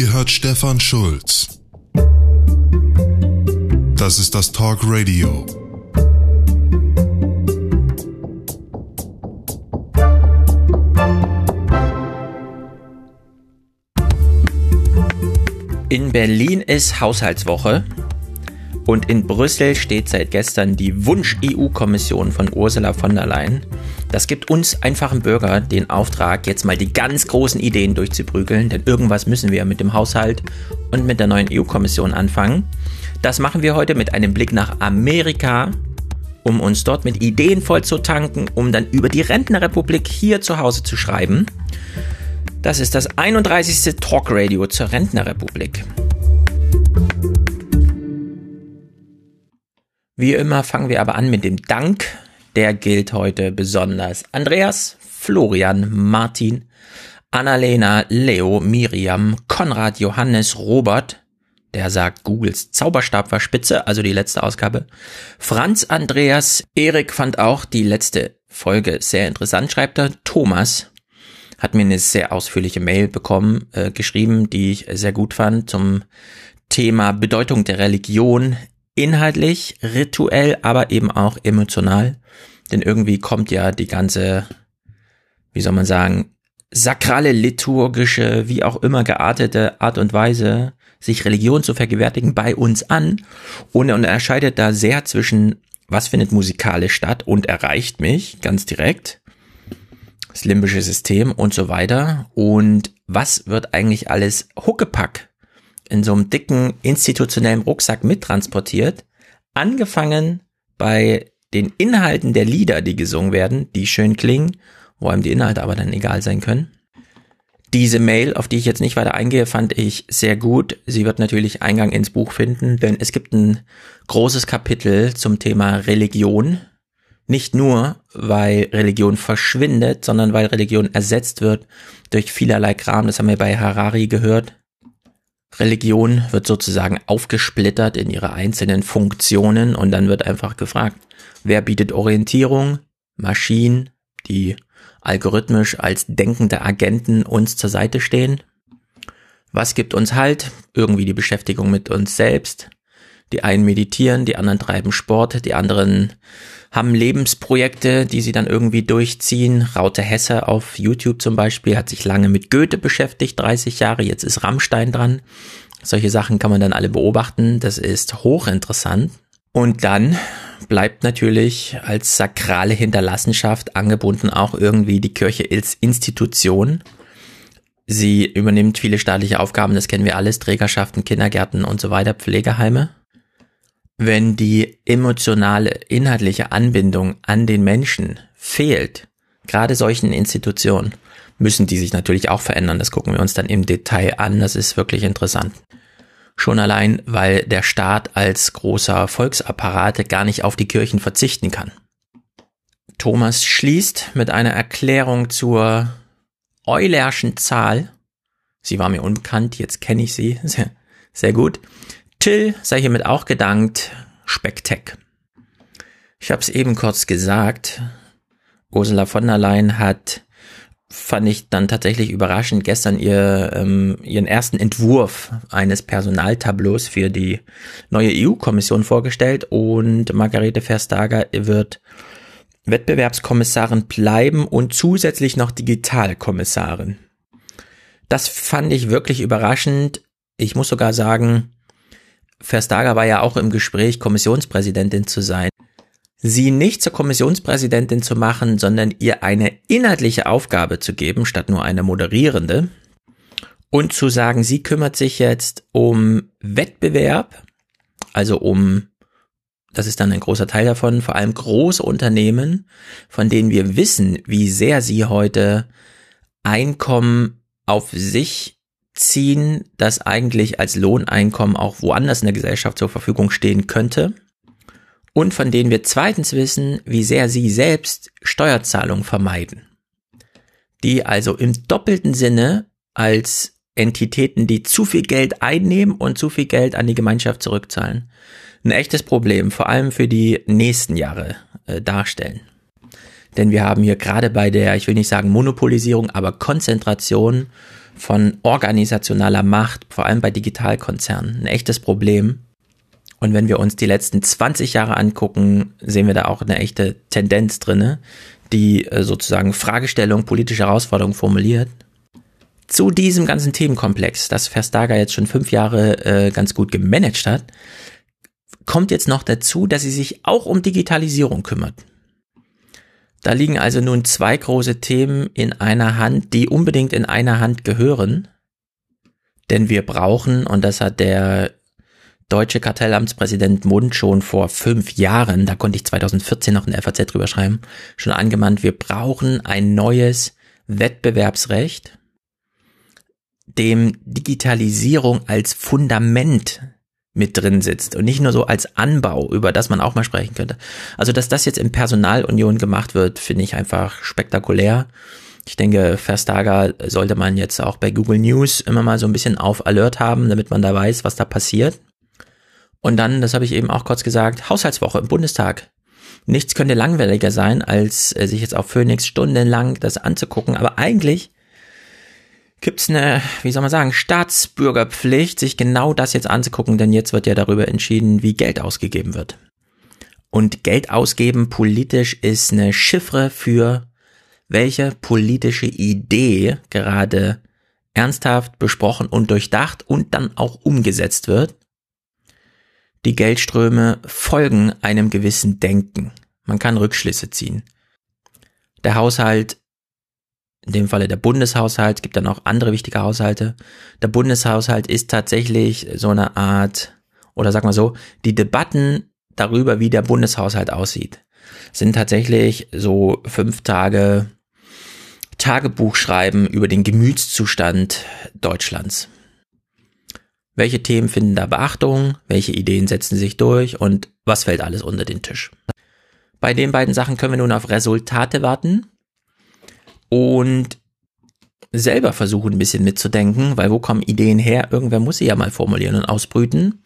Ihr hört Stefan Schulz. Das ist das Talk Radio. In Berlin ist Haushaltswoche und in Brüssel steht seit gestern die Wunsch-EU-Kommission von Ursula von der Leyen. Das gibt uns einfachen Bürger den Auftrag, jetzt mal die ganz großen Ideen durchzuprügeln, denn irgendwas müssen wir mit dem Haushalt und mit der neuen EU-Kommission anfangen. Das machen wir heute mit einem Blick nach Amerika, um uns dort mit Ideen voll zu tanken, um dann über die Rentnerrepublik hier zu Hause zu schreiben. Das ist das 31. Talkradio zur Rentnerrepublik. Wie immer fangen wir aber an mit dem Dank. Der gilt heute besonders Andreas, Florian, Martin, Annalena, Leo, Miriam, Konrad, Johannes, Robert, der sagt, Googles Zauberstab war spitze, also die letzte Ausgabe. Franz Andreas, Erik fand auch die letzte Folge sehr interessant, schreibt er. Thomas, hat mir eine sehr ausführliche Mail bekommen, äh, geschrieben, die ich sehr gut fand zum Thema Bedeutung der Religion, inhaltlich, rituell, aber eben auch emotional. Denn irgendwie kommt ja die ganze, wie soll man sagen, sakrale, liturgische, wie auch immer geartete Art und Weise, sich Religion zu vergewärtigen, bei uns an. Und er unterscheidet da sehr zwischen, was findet musikalisch statt und erreicht mich ganz direkt das limbische System und so weiter. Und was wird eigentlich alles Huckepack in so einem dicken institutionellen Rucksack mittransportiert? Angefangen bei den Inhalten der Lieder, die gesungen werden, die schön klingen, wo einem die Inhalte aber dann egal sein können. Diese Mail, auf die ich jetzt nicht weiter eingehe, fand ich sehr gut. Sie wird natürlich Eingang ins Buch finden, denn es gibt ein großes Kapitel zum Thema Religion nicht nur, weil Religion verschwindet, sondern weil Religion ersetzt wird durch vielerlei Kram. Das haben wir bei Harari gehört. Religion wird sozusagen aufgesplittert in ihre einzelnen Funktionen und dann wird einfach gefragt, wer bietet Orientierung? Maschinen, die algorithmisch als denkende Agenten uns zur Seite stehen. Was gibt uns Halt? Irgendwie die Beschäftigung mit uns selbst. Die einen meditieren, die anderen treiben Sport, die anderen haben Lebensprojekte, die sie dann irgendwie durchziehen. Raute Hesse auf YouTube zum Beispiel hat sich lange mit Goethe beschäftigt, 30 Jahre, jetzt ist Rammstein dran. Solche Sachen kann man dann alle beobachten, das ist hochinteressant. Und dann bleibt natürlich als sakrale Hinterlassenschaft angebunden auch irgendwie die Kirche als Institution. Sie übernimmt viele staatliche Aufgaben, das kennen wir alles, Trägerschaften, Kindergärten und so weiter, Pflegeheime wenn die emotionale, inhaltliche Anbindung an den Menschen fehlt, gerade solchen Institutionen, müssen die sich natürlich auch verändern. Das gucken wir uns dann im Detail an. Das ist wirklich interessant. Schon allein, weil der Staat als großer Volksapparat gar nicht auf die Kirchen verzichten kann. Thomas schließt mit einer Erklärung zur Eulerschen Zahl. Sie war mir unbekannt, jetzt kenne ich sie. Sehr, sehr gut. Till sei hiermit auch gedankt. Spektek. Ich habe es eben kurz gesagt. Ursula von der Leyen hat, fand ich dann tatsächlich überraschend, gestern ihr, ähm, ihren ersten Entwurf eines Personaltableaus für die neue EU-Kommission vorgestellt und Margarete Verstager wird Wettbewerbskommissarin bleiben und zusätzlich noch Digitalkommissarin. Das fand ich wirklich überraschend. Ich muss sogar sagen, Verstager war ja auch im Gespräch, Kommissionspräsidentin zu sein. Sie nicht zur Kommissionspräsidentin zu machen, sondern ihr eine inhaltliche Aufgabe zu geben, statt nur eine moderierende. Und zu sagen, sie kümmert sich jetzt um Wettbewerb, also um, das ist dann ein großer Teil davon, vor allem große Unternehmen, von denen wir wissen, wie sehr sie heute Einkommen auf sich ziehen, das eigentlich als Lohneinkommen auch woanders in der Gesellschaft zur Verfügung stehen könnte und von denen wir zweitens wissen, wie sehr sie selbst Steuerzahlungen vermeiden, die also im doppelten Sinne als Entitäten, die zu viel Geld einnehmen und zu viel Geld an die Gemeinschaft zurückzahlen, ein echtes Problem, vor allem für die nächsten Jahre äh, darstellen. Denn wir haben hier gerade bei der, ich will nicht sagen Monopolisierung, aber Konzentration von organisationaler Macht, vor allem bei Digitalkonzernen, ein echtes Problem. Und wenn wir uns die letzten 20 Jahre angucken, sehen wir da auch eine echte Tendenz drinne, die äh, sozusagen Fragestellung, politische Herausforderungen formuliert. Zu diesem ganzen Themenkomplex, das Verstager jetzt schon fünf Jahre äh, ganz gut gemanagt hat, kommt jetzt noch dazu, dass sie sich auch um Digitalisierung kümmert. Da liegen also nun zwei große Themen in einer Hand, die unbedingt in einer Hand gehören. Denn wir brauchen, und das hat der deutsche Kartellamtspräsident Mund schon vor fünf Jahren, da konnte ich 2014 noch in FAZ drüber schreiben, schon angemahnt, wir brauchen ein neues Wettbewerbsrecht, dem Digitalisierung als Fundament mit drin sitzt und nicht nur so als Anbau, über das man auch mal sprechen könnte. Also, dass das jetzt in Personalunion gemacht wird, finde ich einfach spektakulär. Ich denke, Verstager sollte man jetzt auch bei Google News immer mal so ein bisschen auf Alert haben, damit man da weiß, was da passiert. Und dann, das habe ich eben auch kurz gesagt, Haushaltswoche im Bundestag. Nichts könnte langweiliger sein, als äh, sich jetzt auf Phoenix stundenlang das anzugucken. Aber eigentlich gibt es eine, wie soll man sagen, Staatsbürgerpflicht, sich genau das jetzt anzugucken, denn jetzt wird ja darüber entschieden, wie Geld ausgegeben wird. Und Geld ausgeben politisch ist eine Chiffre für welche politische Idee gerade ernsthaft besprochen und durchdacht und dann auch umgesetzt wird. Die Geldströme folgen einem gewissen Denken. Man kann Rückschlüsse ziehen. Der Haushalt in dem Falle der Bundeshaushalt, gibt dann auch andere wichtige Haushalte. Der Bundeshaushalt ist tatsächlich so eine Art, oder sag mal so, die Debatten darüber, wie der Bundeshaushalt aussieht, sind tatsächlich so fünf Tage Tagebuch schreiben über den Gemütszustand Deutschlands. Welche Themen finden da Beachtung? Welche Ideen setzen sich durch? Und was fällt alles unter den Tisch? Bei den beiden Sachen können wir nun auf Resultate warten und selber versuchen ein bisschen mitzudenken, weil wo kommen Ideen her? Irgendwer muss sie ja mal formulieren und ausbrüten.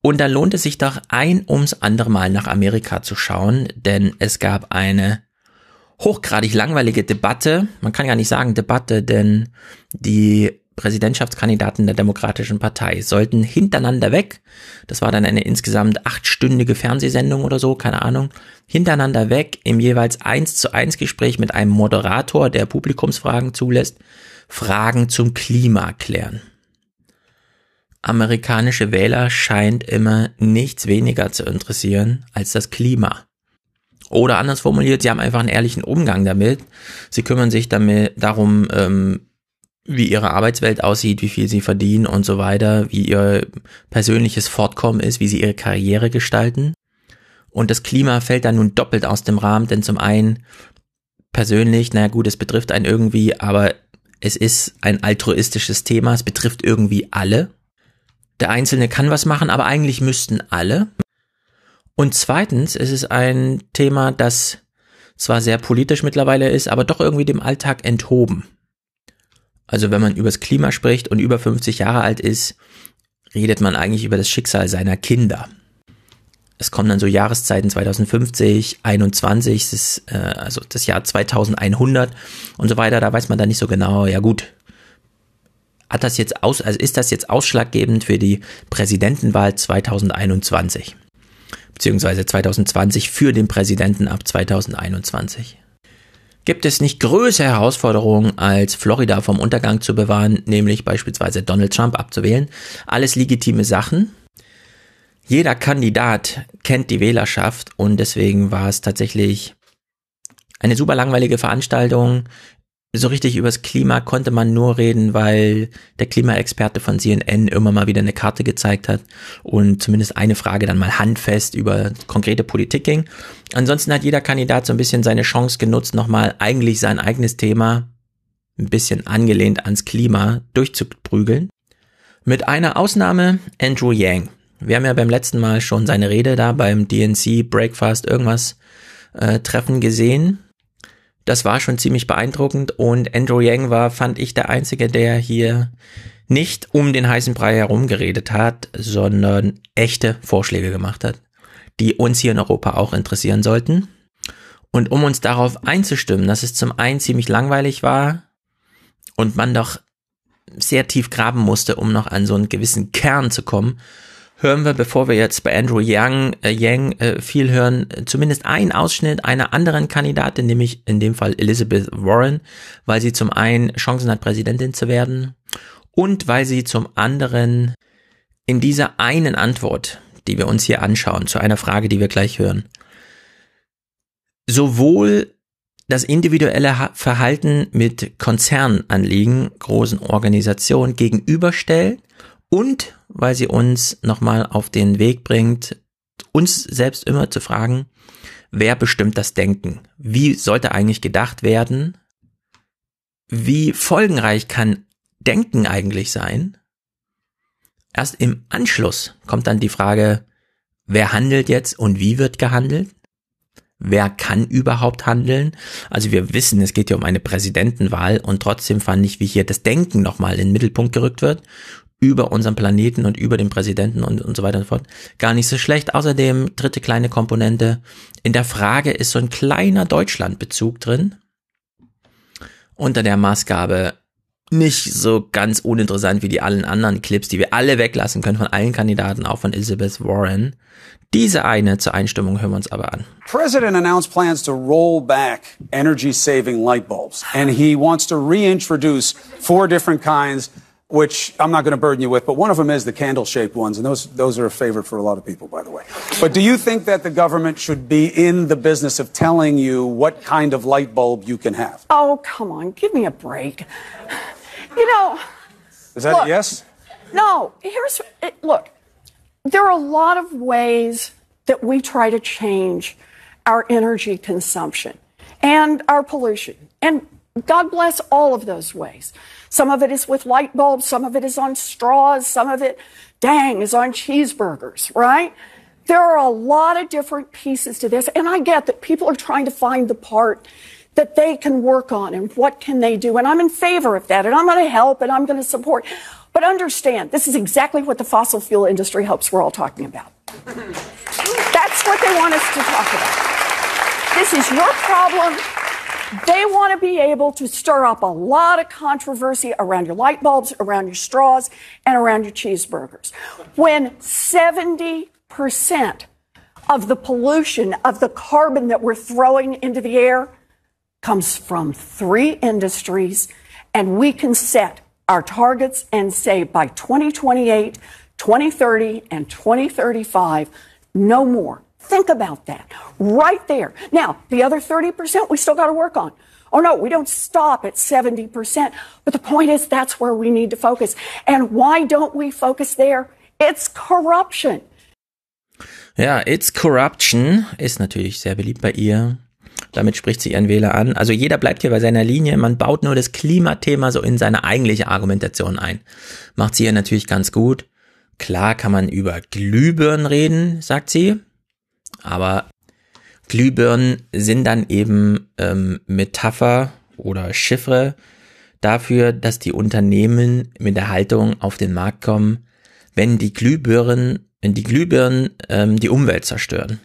Und dann lohnt es sich doch ein ums andere Mal nach Amerika zu schauen, denn es gab eine hochgradig langweilige Debatte. Man kann ja nicht sagen Debatte, denn die Präsidentschaftskandidaten der Demokratischen Partei sollten hintereinander weg. Das war dann eine insgesamt achtstündige Fernsehsendung oder so, keine Ahnung. Hintereinander weg im jeweils eins zu eins Gespräch mit einem Moderator, der Publikumsfragen zulässt, Fragen zum Klima klären. Amerikanische Wähler scheint immer nichts weniger zu interessieren als das Klima. Oder anders formuliert, sie haben einfach einen ehrlichen Umgang damit. Sie kümmern sich damit darum, ähm, wie ihre Arbeitswelt aussieht, wie viel sie verdienen und so weiter, wie ihr persönliches Fortkommen ist, wie sie ihre Karriere gestalten. Und das Klima fällt dann nun doppelt aus dem Rahmen, denn zum einen persönlich, naja gut, es betrifft einen irgendwie, aber es ist ein altruistisches Thema, es betrifft irgendwie alle. Der Einzelne kann was machen, aber eigentlich müssten alle. Und zweitens ist es ein Thema, das zwar sehr politisch mittlerweile ist, aber doch irgendwie dem Alltag enthoben. Also wenn man übers Klima spricht und über 50 Jahre alt ist, redet man eigentlich über das Schicksal seiner Kinder. Es kommen dann so Jahreszeiten 2050, 21, das äh, also das Jahr 2100 und so weiter. Da weiß man dann nicht so genau. Ja gut, hat das jetzt aus, also ist das jetzt ausschlaggebend für die Präsidentenwahl 2021 beziehungsweise 2020 für den Präsidenten ab 2021? Gibt es nicht größere Herausforderungen, als Florida vom Untergang zu bewahren, nämlich beispielsweise Donald Trump abzuwählen? Alles legitime Sachen. Jeder Kandidat kennt die Wählerschaft und deswegen war es tatsächlich eine super langweilige Veranstaltung so richtig übers Klima konnte man nur reden, weil der Klimaexperte von CNN immer mal wieder eine Karte gezeigt hat und zumindest eine Frage dann mal handfest über konkrete Politik ging. Ansonsten hat jeder Kandidat so ein bisschen seine Chance genutzt, nochmal eigentlich sein eigenes Thema ein bisschen angelehnt ans Klima durchzuprügeln. Mit einer Ausnahme Andrew Yang. Wir haben ja beim letzten Mal schon seine Rede da beim DNC Breakfast irgendwas äh, Treffen gesehen das war schon ziemlich beeindruckend und Andrew Yang war, fand ich, der Einzige, der hier nicht um den heißen Brei herumgeredet hat, sondern echte Vorschläge gemacht hat, die uns hier in Europa auch interessieren sollten. Und um uns darauf einzustimmen, dass es zum einen ziemlich langweilig war und man doch sehr tief graben musste, um noch an so einen gewissen Kern zu kommen, hören wir, bevor wir jetzt bei Andrew Yang, äh, Yang äh, viel hören, zumindest einen Ausschnitt einer anderen Kandidatin, nämlich in dem Fall Elizabeth Warren, weil sie zum einen Chancen hat, Präsidentin zu werden und weil sie zum anderen in dieser einen Antwort, die wir uns hier anschauen, zu einer Frage, die wir gleich hören, sowohl das individuelle Verhalten mit Konzernanliegen, großen Organisationen gegenüberstellt und weil sie uns nochmal auf den Weg bringt, uns selbst immer zu fragen, wer bestimmt das Denken? Wie sollte eigentlich gedacht werden? Wie folgenreich kann Denken eigentlich sein? Erst im Anschluss kommt dann die Frage, wer handelt jetzt und wie wird gehandelt? Wer kann überhaupt handeln? Also wir wissen, es geht ja um eine Präsidentenwahl und trotzdem fand ich, wie hier das Denken nochmal in den Mittelpunkt gerückt wird über unseren Planeten und über den Präsidenten und, und so weiter und so fort. Gar nicht so schlecht. Außerdem, dritte kleine Komponente. In der Frage ist so ein kleiner Deutschlandbezug drin. Unter der Maßgabe, nicht so ganz uninteressant wie die allen anderen Clips, die wir alle weglassen können von allen Kandidaten, auch von Elizabeth Warren. Diese eine zur Einstimmung hören wir uns aber an. President announced plans to roll back energy saving light bulbs and he wants to reintroduce four different kinds which I'm not going to burden you with, but one of them is the candle-shaped ones, and those those are a favorite for a lot of people, by the way. But do you think that the government should be in the business of telling you what kind of light bulb you can have? Oh, come on, give me a break. You know. Is that look, a yes? No. Here's eh, look. There are a lot of ways that we try to change our energy consumption and our pollution, and God bless all of those ways. Some of it is with light bulbs, some of it is on straws, some of it, dang, is on cheeseburgers, right? There are a lot of different pieces to this, and I get that people are trying to find the part that they can work on and what can they do, and I'm in favor of that, and I'm going to help and I'm going to support. But understand, this is exactly what the fossil fuel industry hopes we're all talking about. That's what they want us to talk about. This is your problem. They want to be able to stir up a lot of controversy around your light bulbs, around your straws, and around your cheeseburgers. When 70% of the pollution, of the carbon that we're throwing into the air comes from three industries, and we can set our targets and say by 2028, 2030, and 2035, no more Think about that right there. Now, the other 30% we still got to work on. Oh no, we don't stop at 70%. But the point is that's where we need to focus. And why don't we focus there? It's corruption. Ja, It's Corruption ist natürlich sehr beliebt bei ihr. Damit spricht sie ihren Wähler an. Also jeder bleibt hier bei seiner Linie. Man baut nur das Klimathema so in seine eigentliche Argumentation ein. Macht sie ja natürlich ganz gut. Klar kann man über Glühbirnen reden, sagt sie. Aber Glühbirnen sind dann eben ähm, Metapher oder Chiffre dafür, dass die Unternehmen mit der Haltung auf den Markt kommen, wenn die Glühbirnen, wenn die Glühbirnen ähm, die Umwelt zerstören,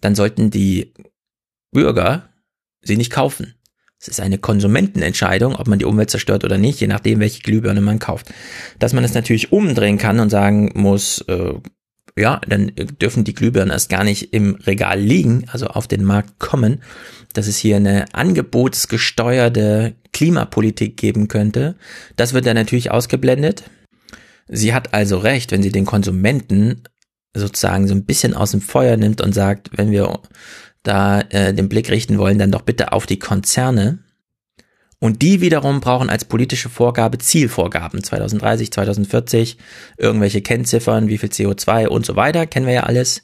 dann sollten die Bürger sie nicht kaufen. Es ist eine Konsumentenentscheidung, ob man die Umwelt zerstört oder nicht, je nachdem, welche Glühbirne man kauft. Dass man es natürlich umdrehen kann und sagen muss, äh, ja, dann dürfen die Glühbirnen erst gar nicht im Regal liegen, also auf den Markt kommen, dass es hier eine angebotsgesteuerte Klimapolitik geben könnte. Das wird dann natürlich ausgeblendet. Sie hat also recht, wenn sie den Konsumenten sozusagen so ein bisschen aus dem Feuer nimmt und sagt, wenn wir da äh, den Blick richten wollen, dann doch bitte auf die Konzerne. Und die wiederum brauchen als politische Vorgabe Zielvorgaben. 2030, 2040, irgendwelche Kennziffern, wie viel CO2 und so weiter, kennen wir ja alles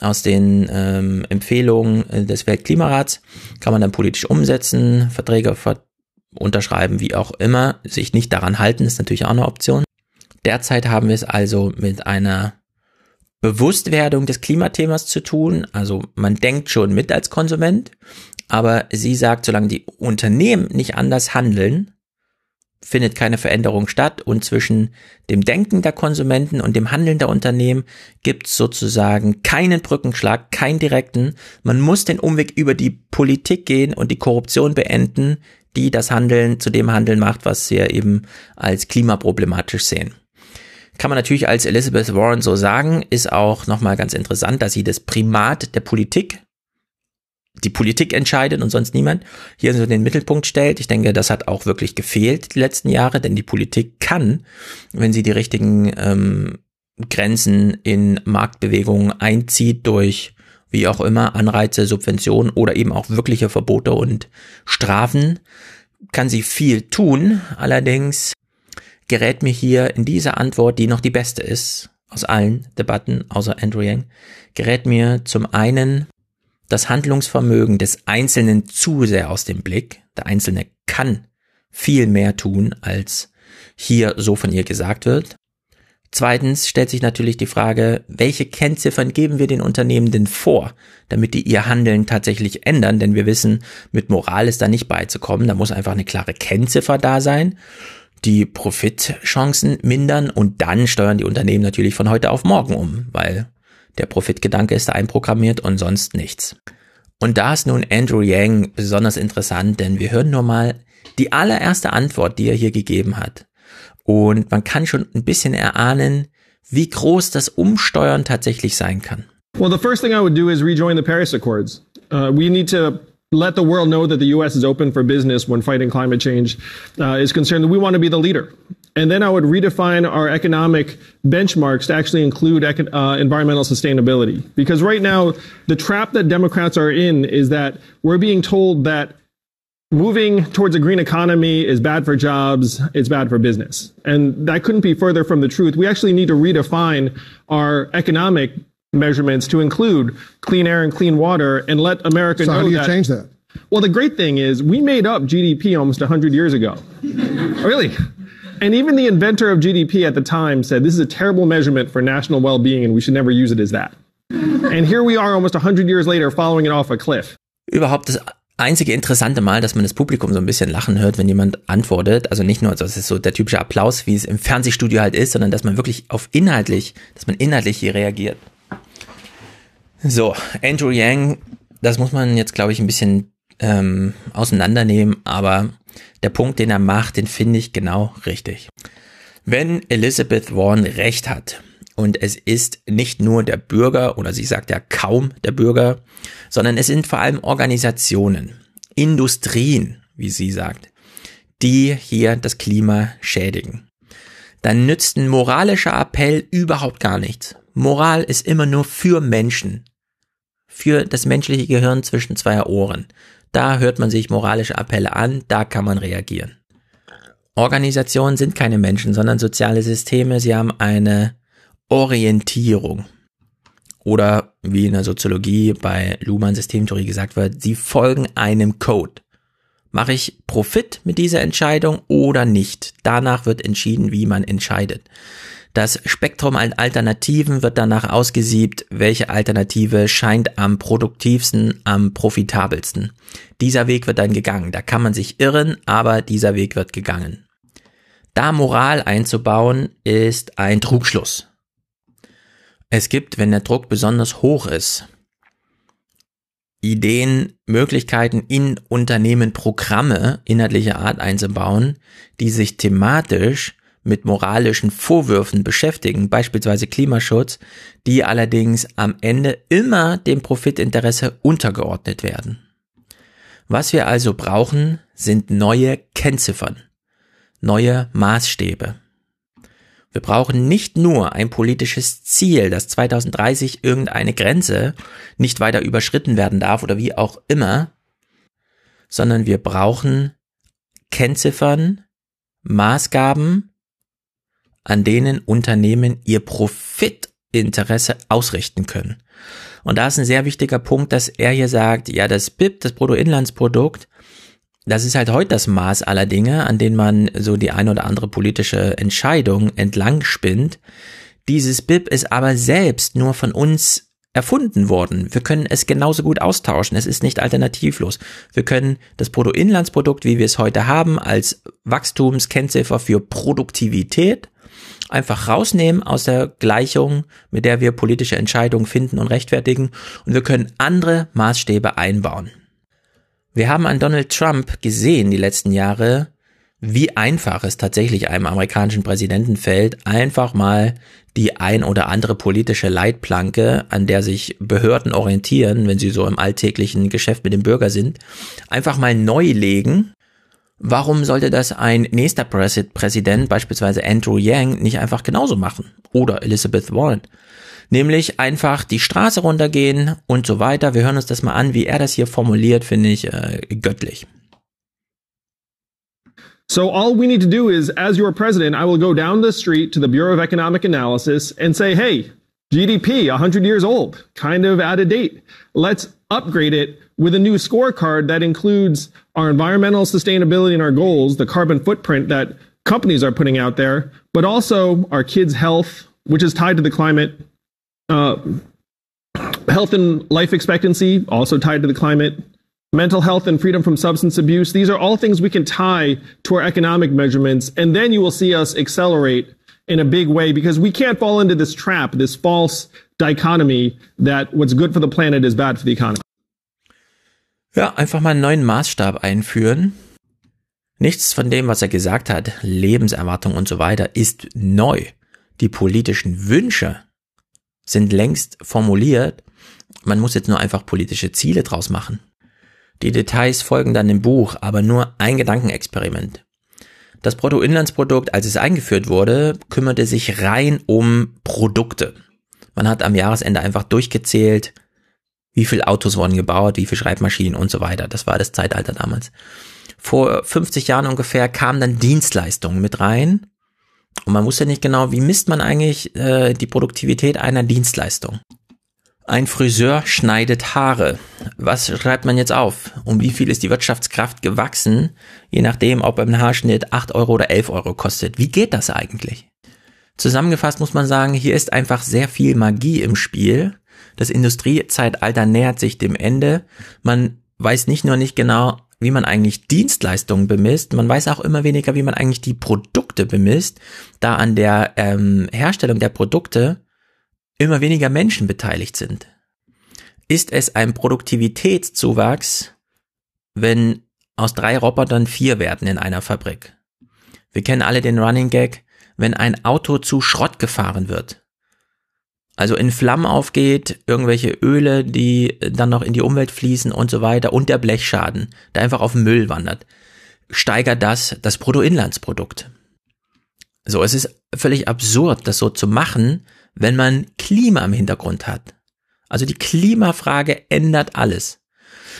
aus den ähm, Empfehlungen des Weltklimarats, kann man dann politisch umsetzen, Verträge ver unterschreiben, wie auch immer, sich nicht daran halten, ist natürlich auch eine Option. Derzeit haben wir es also mit einer Bewusstwerdung des Klimathemas zu tun. Also man denkt schon mit als Konsument, aber sie sagt, solange die Unternehmen nicht anders handeln, findet keine Veränderung statt und zwischen dem Denken der Konsumenten und dem Handeln der Unternehmen gibt es sozusagen keinen Brückenschlag, keinen direkten. Man muss den Umweg über die Politik gehen und die Korruption beenden, die das Handeln zu dem Handeln macht, was wir eben als klimaproblematisch sehen. Kann man natürlich als Elizabeth Warren so sagen, ist auch nochmal ganz interessant, dass sie das Primat der Politik, die Politik entscheidet und sonst niemand, hier so den Mittelpunkt stellt. Ich denke, das hat auch wirklich gefehlt die letzten Jahre, denn die Politik kann, wenn sie die richtigen ähm, Grenzen in Marktbewegungen einzieht durch wie auch immer Anreize, Subventionen oder eben auch wirkliche Verbote und Strafen, kann sie viel tun. Allerdings gerät mir hier in dieser Antwort, die noch die beste ist aus allen Debatten, außer Andrew Yang, gerät mir zum einen das Handlungsvermögen des Einzelnen zu sehr aus dem Blick. Der Einzelne kann viel mehr tun, als hier so von ihr gesagt wird. Zweitens stellt sich natürlich die Frage, welche Kennziffern geben wir den Unternehmen denn vor, damit die ihr Handeln tatsächlich ändern? Denn wir wissen, mit Moral ist da nicht beizukommen. Da muss einfach eine klare Kennziffer da sein, die Profitchancen mindern und dann steuern die Unternehmen natürlich von heute auf morgen um, weil der Profitgedanke ist da einprogrammiert und sonst nichts. Und da ist nun Andrew Yang besonders interessant, denn wir hören nur mal die allererste Antwort, die er hier gegeben hat. Und man kann schon ein bisschen erahnen, wie groß das Umsteuern tatsächlich sein kann. Well, the first thing I would do is rejoin the Paris Accords. Uh, we need to let the world know that the U.S. is open for business when fighting climate change uh, is concerned. That we want to be the leader. And then I would redefine our economic benchmarks to actually include uh, environmental sustainability. Because right now, the trap that Democrats are in is that we're being told that moving towards a green economy is bad for jobs, it's bad for business. And that couldn't be further from the truth. We actually need to redefine our economic measurements to include clean air and clean water and let America so know how do you that, change that? Well, the great thing is we made up GDP almost 100 years ago. really? And even the inventor of GDP at the time said this is a terrible measurement for national well-being and we should never use it as that. And here we are almost 100 years later following it off a cliff. Überhaupt das einzige interessante Mal, dass man das Publikum so ein bisschen lachen hört, wenn jemand antwortet. Also nicht nur, es ist so der typische Applaus, wie es im Fernsehstudio halt ist, sondern dass man wirklich auf inhaltlich, dass man inhaltlich hier reagiert. So, Andrew Yang, das muss man jetzt, glaube ich, ein bisschen ähm, auseinandernehmen, aber der Punkt, den er macht, den finde ich genau richtig. Wenn Elizabeth Warren recht hat, und es ist nicht nur der Bürger, oder sie sagt ja kaum der Bürger, sondern es sind vor allem Organisationen, Industrien, wie sie sagt, die hier das Klima schädigen. Dann nützt ein moralischer Appell überhaupt gar nichts. Moral ist immer nur für Menschen. Für das menschliche Gehirn zwischen zwei Ohren. Da hört man sich moralische Appelle an, da kann man reagieren. Organisationen sind keine Menschen, sondern soziale Systeme. Sie haben eine Orientierung. Oder wie in der Soziologie bei Luhmann Systemtheorie gesagt wird, sie folgen einem Code. Mache ich Profit mit dieser Entscheidung oder nicht? Danach wird entschieden, wie man entscheidet. Das Spektrum an Alternativen wird danach ausgesiebt, welche Alternative scheint am produktivsten, am profitabelsten. Dieser Weg wird dann gegangen. Da kann man sich irren, aber dieser Weg wird gegangen. Da Moral einzubauen, ist ein Trugschluss. Es gibt, wenn der Druck besonders hoch ist, Ideen, Möglichkeiten in Unternehmen Programme inhaltlicher Art einzubauen, die sich thematisch mit moralischen Vorwürfen beschäftigen, beispielsweise Klimaschutz, die allerdings am Ende immer dem Profitinteresse untergeordnet werden. Was wir also brauchen, sind neue Kennziffern, neue Maßstäbe. Wir brauchen nicht nur ein politisches Ziel, dass 2030 irgendeine Grenze nicht weiter überschritten werden darf oder wie auch immer, sondern wir brauchen Kennziffern, Maßgaben, an denen Unternehmen ihr Profitinteresse ausrichten können. Und da ist ein sehr wichtiger Punkt, dass er hier sagt, ja, das BIP, das Bruttoinlandsprodukt, das ist halt heute das Maß aller Dinge, an denen man so die ein oder andere politische Entscheidung entlang spinnt. Dieses BIP ist aber selbst nur von uns erfunden worden. Wir können es genauso gut austauschen. Es ist nicht alternativlos. Wir können das Bruttoinlandsprodukt, wie wir es heute haben, als Wachstumskennziffer für Produktivität einfach rausnehmen aus der Gleichung, mit der wir politische Entscheidungen finden und rechtfertigen. Und wir können andere Maßstäbe einbauen. Wir haben an Donald Trump gesehen die letzten Jahre, wie einfach es tatsächlich einem amerikanischen Präsidenten fällt, einfach mal die ein oder andere politische Leitplanke, an der sich Behörden orientieren, wenn sie so im alltäglichen Geschäft mit dem Bürger sind, einfach mal neu legen. Warum sollte das ein nächster Präsident, beispielsweise Andrew Yang, nicht einfach genauso machen? Oder Elizabeth Warren? Nämlich einfach die Straße runtergehen und so weiter. Wir hören uns das mal an, wie er das hier formuliert, finde ich äh, göttlich. So all we need to do is, as your president, I will go down the street to the Bureau of Economic Analysis and say, hey, GDP, 100 years old, kind of out of date. Let's upgrade it with a new scorecard that includes our environmental sustainability and our goals, the carbon footprint that companies are putting out there, but also our kids' health, which is tied to the climate, uh, health and life expectancy, also tied to the climate, mental health and freedom from substance abuse. These are all things we can tie to our economic measurements. And then you will see us accelerate in a big way because we can't fall into this trap, this false dichotomy that what's good for the planet is bad for the economy. Ja, einfach mal einen neuen Maßstab einführen. Nichts von dem, was er gesagt hat, Lebenserwartung und so weiter, ist neu. Die politischen Wünsche sind längst formuliert. Man muss jetzt nur einfach politische Ziele draus machen. Die Details folgen dann im Buch, aber nur ein Gedankenexperiment. Das Bruttoinlandsprodukt, als es eingeführt wurde, kümmerte sich rein um Produkte. Man hat am Jahresende einfach durchgezählt, wie viele Autos wurden gebaut, wie viele Schreibmaschinen und so weiter. Das war das Zeitalter damals. Vor 50 Jahren ungefähr kamen dann Dienstleistungen mit rein. Und man wusste nicht genau, wie misst man eigentlich äh, die Produktivität einer Dienstleistung. Ein Friseur schneidet Haare. Was schreibt man jetzt auf? Um wie viel ist die Wirtschaftskraft gewachsen? Je nachdem, ob ein Haarschnitt 8 Euro oder 11 Euro kostet. Wie geht das eigentlich? Zusammengefasst muss man sagen, hier ist einfach sehr viel Magie im Spiel. Das Industriezeitalter nähert sich dem Ende. Man weiß nicht nur nicht genau, wie man eigentlich Dienstleistungen bemisst, man weiß auch immer weniger, wie man eigentlich die Produkte bemisst, da an der ähm, Herstellung der Produkte immer weniger Menschen beteiligt sind? Ist es ein Produktivitätszuwachs, wenn aus drei Robotern vier werden in einer Fabrik? Wir kennen alle den Running Gag, wenn ein Auto zu Schrott gefahren wird. Also in Flammen aufgeht, irgendwelche Öle, die dann noch in die Umwelt fließen und so weiter und der Blechschaden, der einfach auf den Müll wandert, steigert das das Bruttoinlandsprodukt. So, es ist völlig absurd, das so zu machen, wenn man Klima im Hintergrund hat. Also die Klimafrage ändert alles.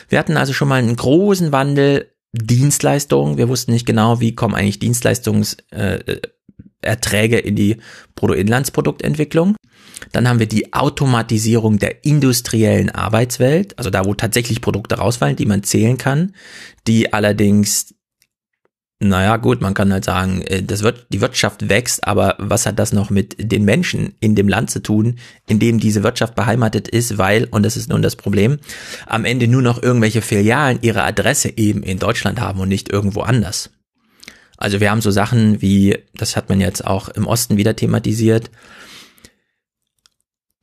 Wir hatten also schon mal einen großen Wandel Dienstleistungen. Wir wussten nicht genau, wie kommen eigentlich Dienstleistungserträge äh, in die Bruttoinlandsproduktentwicklung. Dann haben wir die Automatisierung der industriellen Arbeitswelt, also da, wo tatsächlich Produkte rausfallen, die man zählen kann, die allerdings naja, gut, man kann halt sagen, äh, das wird, die Wirtschaft wächst, aber was hat das noch mit den Menschen in dem Land zu tun, in dem diese Wirtschaft beheimatet ist, weil, und das ist nun das Problem, am Ende nur noch irgendwelche Filialen ihre Adresse eben in Deutschland haben und nicht irgendwo anders. Also wir haben so Sachen wie, das hat man jetzt auch im Osten wieder thematisiert,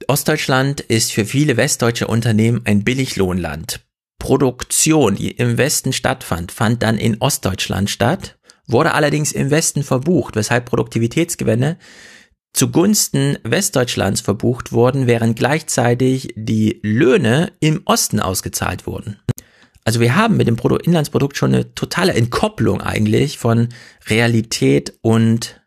Ostdeutschland ist für viele westdeutsche Unternehmen ein Billiglohnland. Produktion, die im Westen stattfand, fand dann in Ostdeutschland statt, wurde allerdings im Westen verbucht, weshalb Produktivitätsgewinne zugunsten Westdeutschlands verbucht wurden, während gleichzeitig die Löhne im Osten ausgezahlt wurden. Also wir haben mit dem Bruttoinlandsprodukt schon eine totale Entkopplung eigentlich von Realität und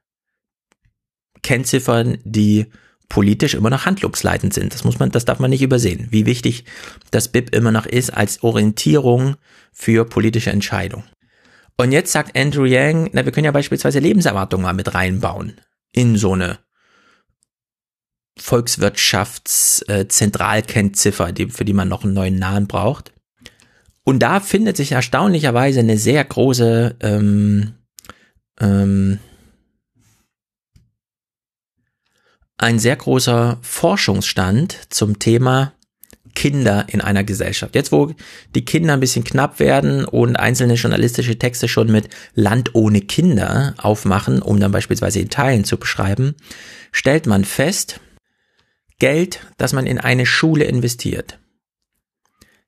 Kennziffern, die politisch immer noch handlungsleitend sind. Das muss man, das darf man nicht übersehen, wie wichtig das BIP immer noch ist als Orientierung für politische Entscheidungen. Und jetzt sagt Andrew Yang, na, wir können ja beispielsweise Lebenserwartung mal mit reinbauen in so eine Volkswirtschaftszentralkennziffer, die, für die man noch einen neuen Namen braucht. Und da findet sich erstaunlicherweise eine sehr große ähm, ähm, ein sehr großer Forschungsstand zum Thema Kinder in einer Gesellschaft. Jetzt, wo die Kinder ein bisschen knapp werden und einzelne journalistische Texte schon mit Land ohne Kinder aufmachen, um dann beispielsweise Italien zu beschreiben, stellt man fest, Geld, das man in eine Schule investiert,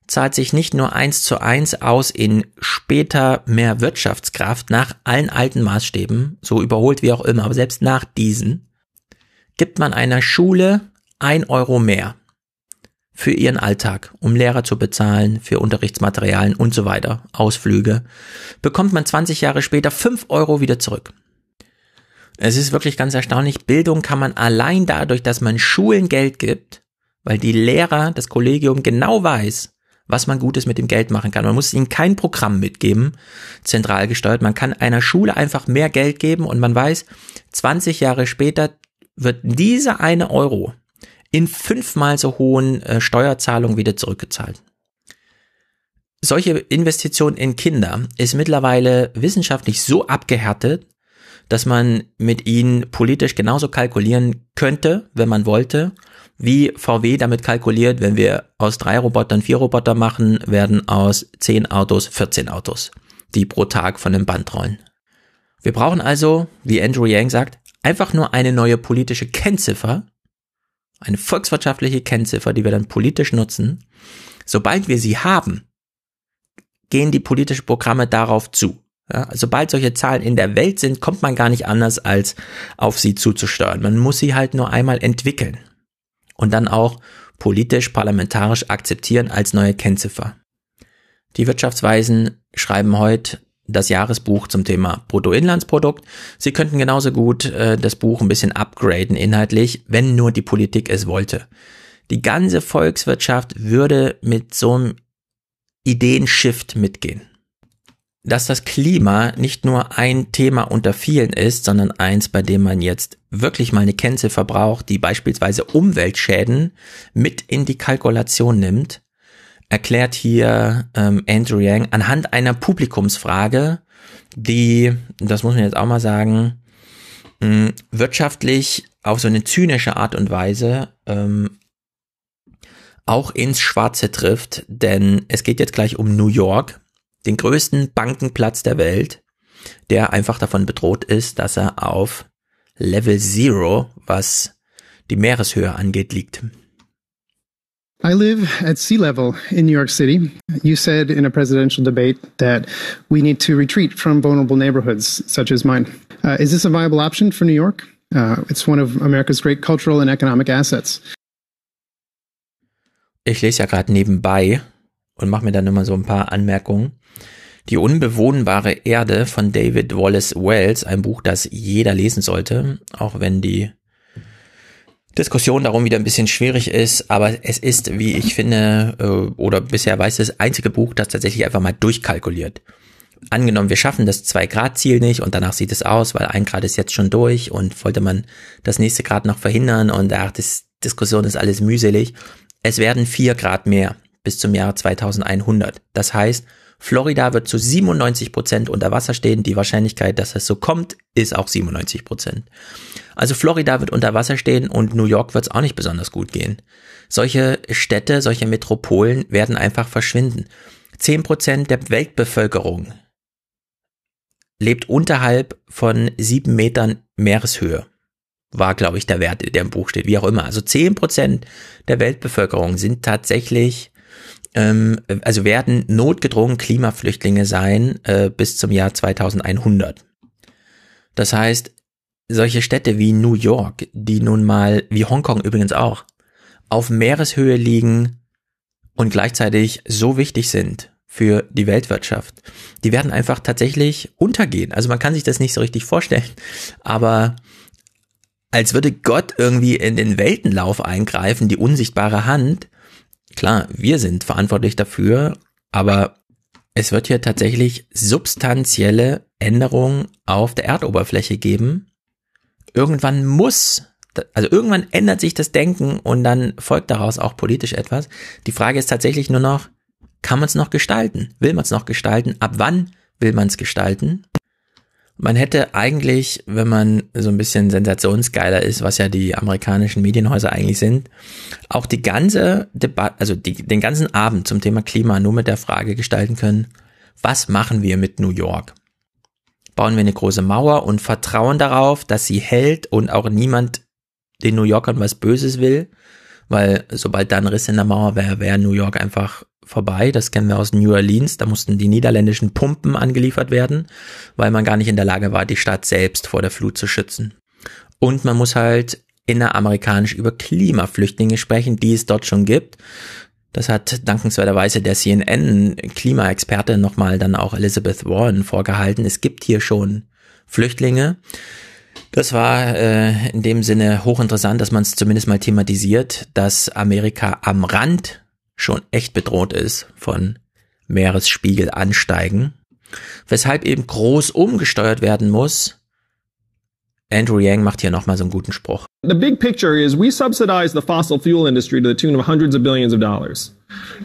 zahlt sich nicht nur eins zu eins aus in später mehr Wirtschaftskraft nach allen alten Maßstäben, so überholt wie auch immer, aber selbst nach diesen, gibt man einer Schule ein Euro mehr für ihren Alltag, um Lehrer zu bezahlen, für Unterrichtsmaterialien und so weiter, Ausflüge, bekommt man 20 Jahre später 5 Euro wieder zurück. Es ist wirklich ganz erstaunlich, Bildung kann man allein dadurch, dass man Schulen Geld gibt, weil die Lehrer, das Kollegium genau weiß, was man Gutes mit dem Geld machen kann. Man muss ihnen kein Programm mitgeben, zentral gesteuert. Man kann einer Schule einfach mehr Geld geben und man weiß, 20 Jahre später wird dieser eine Euro in fünfmal so hohen äh, Steuerzahlungen wieder zurückgezahlt. Solche Investition in Kinder ist mittlerweile wissenschaftlich so abgehärtet, dass man mit ihnen politisch genauso kalkulieren könnte, wenn man wollte, wie VW damit kalkuliert, wenn wir aus drei Robotern vier Roboter machen, werden aus zehn Autos 14 Autos, die pro Tag von dem Band rollen. Wir brauchen also, wie Andrew Yang sagt, einfach nur eine neue politische Kennziffer, eine volkswirtschaftliche Kennziffer, die wir dann politisch nutzen. Sobald wir sie haben, gehen die politischen Programme darauf zu. Ja, sobald solche Zahlen in der Welt sind, kommt man gar nicht anders, als auf sie zuzusteuern. Man muss sie halt nur einmal entwickeln und dann auch politisch, parlamentarisch akzeptieren als neue Kennziffer. Die Wirtschaftsweisen schreiben heute das Jahresbuch zum Thema Bruttoinlandsprodukt. Sie könnten genauso gut äh, das Buch ein bisschen upgraden inhaltlich, wenn nur die Politik es wollte. Die ganze Volkswirtschaft würde mit so einem Ideenshift mitgehen. Dass das Klima nicht nur ein Thema unter vielen ist, sondern eins, bei dem man jetzt wirklich mal eine Kennziffer braucht, die beispielsweise Umweltschäden mit in die Kalkulation nimmt, erklärt hier ähm, Andrew Yang anhand einer Publikumsfrage, die, das muss man jetzt auch mal sagen, mh, wirtschaftlich auf so eine zynische Art und Weise ähm, auch ins Schwarze trifft, denn es geht jetzt gleich um New York, den größten Bankenplatz der Welt, der einfach davon bedroht ist, dass er auf Level Zero, was die Meereshöhe angeht, liegt. I live at sea level in New York City. You said in a presidential debate that we need to retreat from vulnerable neighborhoods such as mine. Uh, is this a viable option for New York? Uh, it's one of America's great cultural and economic assets. Ich lese ja gerade nebenbei und mache mir dann immer so ein paar Anmerkungen. Die unbewohnbare Erde von David Wallace Wells, ein Buch, das jeder lesen sollte, auch wenn die Diskussion darum wieder ein bisschen schwierig ist, aber es ist, wie ich finde, äh, oder bisher weiß das einzige Buch, das tatsächlich einfach mal durchkalkuliert. Angenommen, wir schaffen das 2-Grad-Ziel nicht und danach sieht es aus, weil ein Grad ist jetzt schon durch und wollte man das nächste Grad noch verhindern und ach, das Diskussion ist alles mühselig. Es werden 4 Grad mehr bis zum Jahr 2100. Das heißt, Florida wird zu 97 Prozent unter Wasser stehen. Die Wahrscheinlichkeit, dass es so kommt, ist auch 97 Prozent. Also Florida wird unter Wasser stehen und New York wird es auch nicht besonders gut gehen. Solche Städte, solche Metropolen werden einfach verschwinden. 10 Prozent der Weltbevölkerung lebt unterhalb von sieben Metern Meereshöhe. War, glaube ich, der Wert, der im Buch steht, wie auch immer. Also 10 Prozent der Weltbevölkerung sind tatsächlich ähm, also werden notgedrungen Klimaflüchtlinge sein äh, bis zum Jahr 2100. Das heißt, solche Städte wie New York, die nun mal, wie Hongkong übrigens auch, auf Meereshöhe liegen und gleichzeitig so wichtig sind für die Weltwirtschaft, die werden einfach tatsächlich untergehen. Also man kann sich das nicht so richtig vorstellen, aber als würde Gott irgendwie in den Weltenlauf eingreifen, die unsichtbare Hand, Klar, wir sind verantwortlich dafür, aber es wird hier tatsächlich substanzielle Änderungen auf der Erdoberfläche geben. Irgendwann muss, also irgendwann ändert sich das Denken und dann folgt daraus auch politisch etwas. Die Frage ist tatsächlich nur noch, kann man es noch gestalten? Will man es noch gestalten? Ab wann will man es gestalten? Man hätte eigentlich, wenn man so ein bisschen sensationsgeiler ist, was ja die amerikanischen Medienhäuser eigentlich sind, auch die ganze Debatte, also die, den ganzen Abend zum Thema Klima nur mit der Frage gestalten können, was machen wir mit New York? Bauen wir eine große Mauer und vertrauen darauf, dass sie hält und auch niemand den New Yorkern was Böses will? Weil sobald da ein Riss in der Mauer wäre, wäre New York einfach vorbei. Das kennen wir aus New Orleans. Da mussten die niederländischen Pumpen angeliefert werden, weil man gar nicht in der Lage war, die Stadt selbst vor der Flut zu schützen. Und man muss halt inneramerikanisch über Klimaflüchtlinge sprechen, die es dort schon gibt. Das hat dankenswerterweise der CNN-Klimaexperte nochmal dann auch Elizabeth Warren vorgehalten. Es gibt hier schon Flüchtlinge. Das war äh, in dem Sinne hochinteressant, dass man es zumindest mal thematisiert, dass Amerika am Rand schon echt bedroht ist von Meeresspiegelansteigen, weshalb eben groß umgesteuert werden muss. Andrew Yang macht hier nochmal so einen guten Spruch. The big picture is we subsidize the fossil fuel industry to the tune of hundreds of billions of dollars.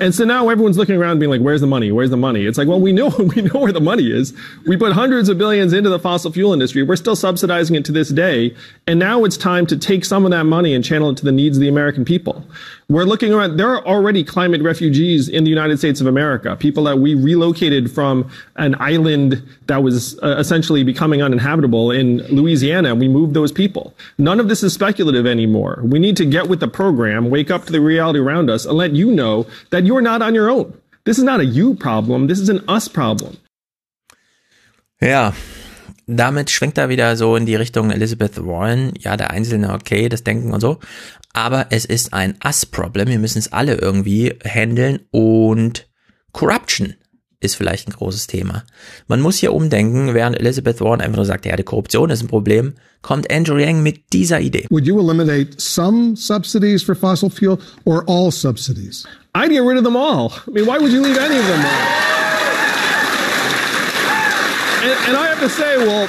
And so now everyone's looking around being like, where's the money? Where's the money? It's like, well, we know, we know where the money is. We put hundreds of billions into the fossil fuel industry. We're still subsidizing it to this day. And now it's time to take some of that money and channel it to the needs of the American people. We're looking around, there are already climate refugees in the United States of America, people that we relocated from an island that was uh, essentially becoming uninhabitable in Louisiana. We moved those people. None of this is speculative anymore. We need to get with the program, wake up to the reality around us, and let you know that you're not on your own. This is not a you problem. This is an us problem. Ja, damit schwenkt er wieder so in die Richtung Elizabeth Warren. Ja, der Einzelne, okay, das Denken und so. Aber es ist ein Us-Problem. Wir müssen es alle irgendwie handeln und Corruption ist vielleicht ein großes Thema. Man muss hier umdenken, während Elizabeth Warren einfach nur sagt, ja, die Korruption ist ein Problem, kommt Andrew Yang mit dieser Idee. Would you eliminate some subsidies for fossil fuel or all subsidies? I'd get rid of them all. I mean, why would you leave any of them on? And, and I have to say, well,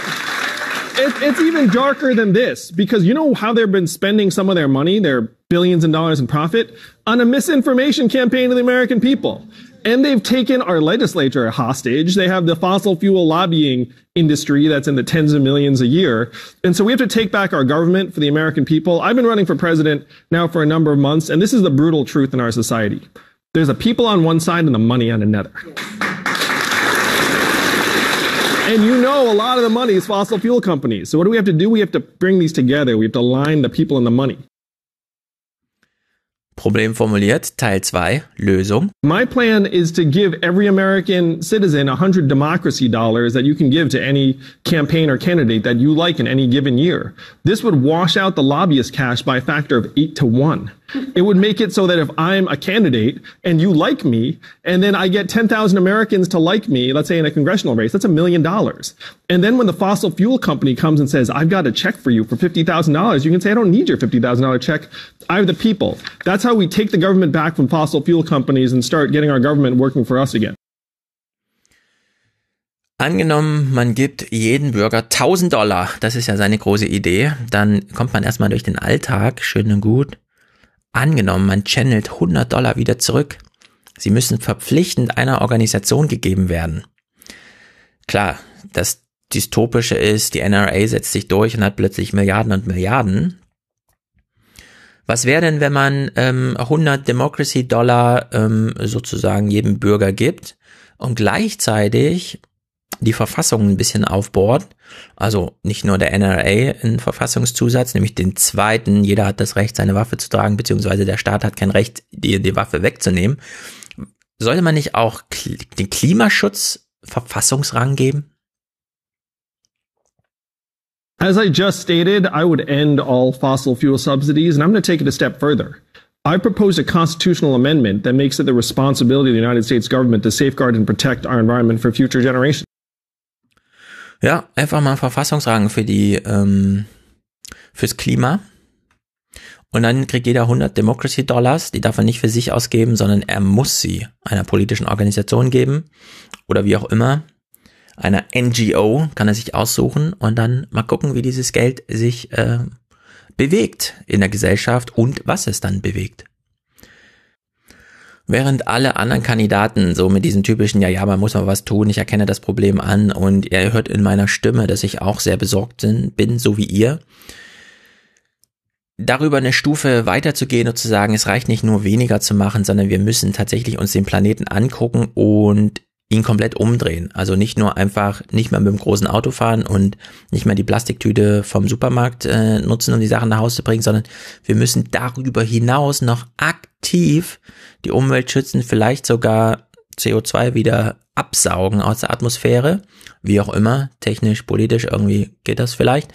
it, it's even darker than this because you know how they've been spending some of their money, their billions of dollars in profit, on a misinformation campaign to the American people. And they've taken our legislature hostage. They have the fossil fuel lobbying industry that's in the tens of millions a year. And so we have to take back our government for the American people. I've been running for president now for a number of months, and this is the brutal truth in our society. There's the people on one side and the money on another. And you know a lot of the money is fossil fuel companies. So what do we have to do? We have to bring these together. We have to align the people and the money. Problem formuliert, Teil 2, Lösung. My plan is to give every American citizen 100 democracy dollars that you can give to any campaign or candidate that you like in any given year. This would wash out the lobbyist cash by a factor of 8 to 1. It would make it so that if I'm a candidate and you like me, and then I get 10,000 Americans to like me, let's say in a congressional race, that's a million dollars. And then when the fossil fuel company comes and says, I've got a check for you for $50,000, you can say, I don't need your $50,000 check. I have the people. That's how we take the government back from fossil fuel companies and start getting our government working for us again. Angenommen, man gibt jeden Bürger 1000 Dollar, das ist ja seine große Idee, dann kommt man erstmal durch den Alltag, schön und gut. Angenommen, man channelt 100 Dollar wieder zurück. Sie müssen verpflichtend einer Organisation gegeben werden. Klar, das Dystopische ist, die NRA setzt sich durch und hat plötzlich Milliarden und Milliarden. Was wäre denn, wenn man ähm, 100 Democracy Dollar ähm, sozusagen jedem Bürger gibt und gleichzeitig die Verfassung ein bisschen aufbohrt. Also nicht nur der NRA ein Verfassungszusatz, nämlich den zweiten, jeder hat das Recht, seine Waffe zu tragen, beziehungsweise der Staat hat kein Recht, die, die Waffe wegzunehmen. Sollte man nicht auch den Klimaschutz Verfassungsrang geben? As I just stated, I would end all fossil fuel subsidies, and I'm going to take it a step further. I propose a constitutional amendment that makes it the responsibility of the United States government to safeguard and protect our environment for future generations. Ja, einfach mal Verfassungsrang für die, ähm, fürs Klima. Und dann kriegt jeder 100 Democracy Dollars, die darf er nicht für sich ausgeben, sondern er muss sie einer politischen Organisation geben oder wie auch immer. Einer NGO kann er sich aussuchen und dann mal gucken, wie dieses Geld sich äh, bewegt in der Gesellschaft und was es dann bewegt. Während alle anderen Kandidaten so mit diesen typischen, ja, ja, man muss mal was tun, ich erkenne das Problem an und ihr hört in meiner Stimme, dass ich auch sehr besorgt bin, so wie ihr. Darüber eine Stufe weiterzugehen und zu sagen, es reicht nicht nur weniger zu machen, sondern wir müssen tatsächlich uns den Planeten angucken und ihn komplett umdrehen. Also nicht nur einfach nicht mehr mit dem großen Auto fahren und nicht mehr die Plastiktüte vom Supermarkt äh, nutzen, um die Sachen nach Hause zu bringen, sondern wir müssen darüber hinaus noch aktiv die Umwelt schützen, vielleicht sogar CO2 wieder absaugen aus der Atmosphäre, wie auch immer, technisch, politisch, irgendwie geht das vielleicht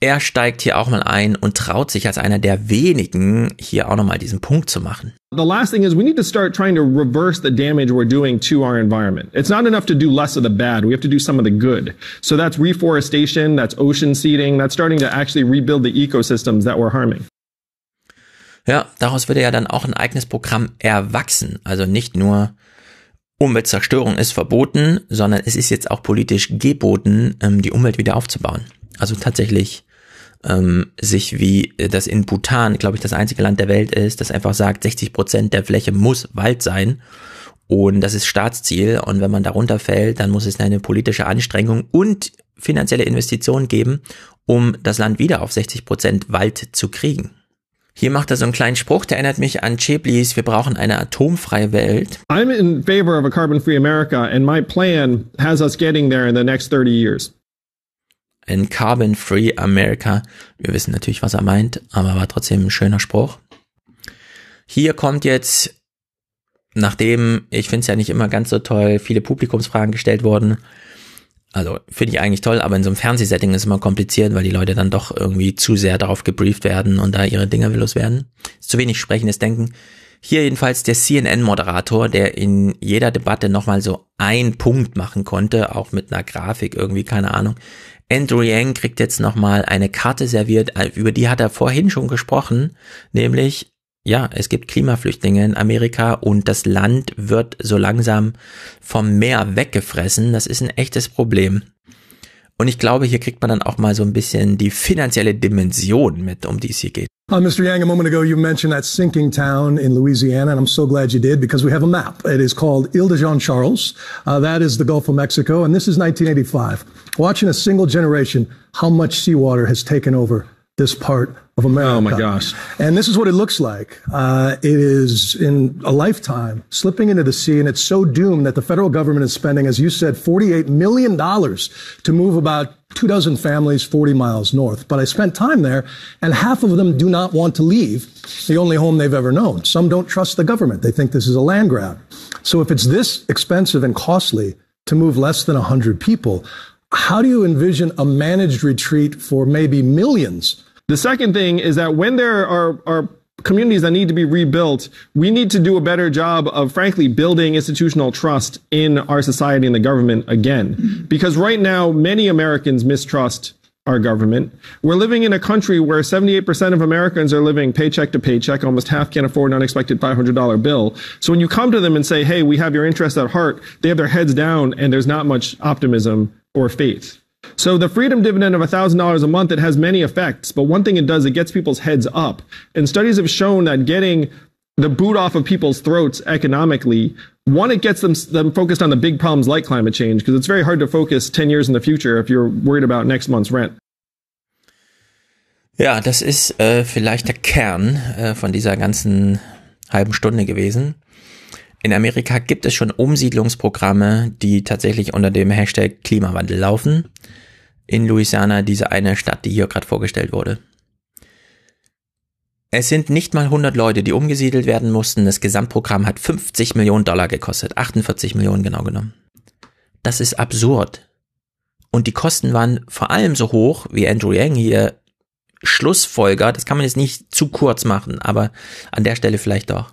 er steigt hier auch mal ein und traut sich als einer der wenigen hier auch nochmal diesen Punkt zu machen. The last thing is we need to start trying to reverse the damage we're doing to our environment. It's not enough to do less of the bad. We have to do some of the good. So that's reforestation, that's ocean seeding, that's starting to actually rebuild the ecosystems that we're harming. Ja, daraus würde ja dann auch ein eigenes Programm erwachsen. Also nicht nur Umweltzerstörung ist verboten, sondern es ist jetzt auch politisch geboten, ähm, die Umwelt wieder aufzubauen. Also tatsächlich ähm, sich wie das in Bhutan, glaube ich, das einzige Land der Welt ist, das einfach sagt, 60 Prozent der Fläche muss Wald sein. Und das ist Staatsziel. Und wenn man darunter fällt, dann muss es eine politische Anstrengung und finanzielle Investitionen geben, um das Land wieder auf 60 Prozent Wald zu kriegen. Hier macht er so einen kleinen Spruch, der erinnert mich an Cheblis, wir brauchen eine atomfreie Welt. I'm in favor of a carbon-free America and my plan has us getting there in the next 30 years in Carbon Free America. Wir wissen natürlich, was er meint, aber war trotzdem ein schöner Spruch. Hier kommt jetzt, nachdem, ich finde es ja nicht immer ganz so toll, viele Publikumsfragen gestellt wurden. Also finde ich eigentlich toll, aber in so einem Fernsehsetting ist es immer kompliziert, weil die Leute dann doch irgendwie zu sehr darauf gebrieft werden und da ihre Dinger willos werden. Zu wenig sprechendes Denken. Hier jedenfalls der CNN-Moderator, der in jeder Debatte nochmal so einen Punkt machen konnte, auch mit einer Grafik irgendwie, keine Ahnung. Andrew Yang kriegt jetzt nochmal eine Karte serviert, äh, über die hat er vorhin schon gesprochen, nämlich, ja, es gibt Klimaflüchtlinge in Amerika und das Land wird so langsam vom Meer weggefressen. Das ist ein echtes Problem. Und ich glaube, hier kriegt man dann auch mal so ein bisschen die finanzielle Dimension mit, um die es hier geht. Uh, Mr. Yang, a moment ago you mentioned that sinking town in Louisiana, and I'm so glad you did because we have a map. It is called Ile de Jean Charles. Uh, that is the Gulf of Mexico, and this is 1985. Watching a single generation, how much seawater has taken over this part of America. Oh my gosh. And this is what it looks like. Uh, it is in a lifetime slipping into the sea, and it's so doomed that the federal government is spending, as you said, $48 million to move about two dozen families 40 miles north. But I spent time there, and half of them do not want to leave the only home they've ever known. Some don't trust the government. They think this is a land grab. So if it's this expensive and costly to move less than 100 people, how do you envision a managed retreat for maybe millions? The second thing is that when there are, are communities that need to be rebuilt, we need to do a better job of, frankly, building institutional trust in our society and the government again. Mm-hmm. Because right now, many Americans mistrust our government. We're living in a country where 78% of Americans are living paycheck to paycheck. Almost half can't afford an unexpected $500 bill. So when you come to them and say, hey, we have your interest at heart, they have their heads down and there's not much optimism or faith. So the freedom dividend of $1,000 a month, it has many effects, but one thing it does, it gets people's heads up. And studies have shown that getting the boot off of people's throats economically, one, it gets them, them focused on the big problems like climate change, because it's very hard to focus 10 years in the future if you're worried about next month's rent. Ja, das ist äh, vielleicht der Kern äh, von dieser ganzen halben Stunde gewesen. In Amerika gibt es schon Umsiedlungsprogramme, die tatsächlich unter dem Hashtag Klimawandel laufen. In Louisiana, diese eine Stadt, die hier gerade vorgestellt wurde. Es sind nicht mal 100 Leute, die umgesiedelt werden mussten. Das Gesamtprogramm hat 50 Millionen Dollar gekostet. 48 Millionen genau genommen. Das ist absurd. Und die Kosten waren vor allem so hoch, wie Andrew Yang hier Schlussfolger. Das kann man jetzt nicht zu kurz machen, aber an der Stelle vielleicht doch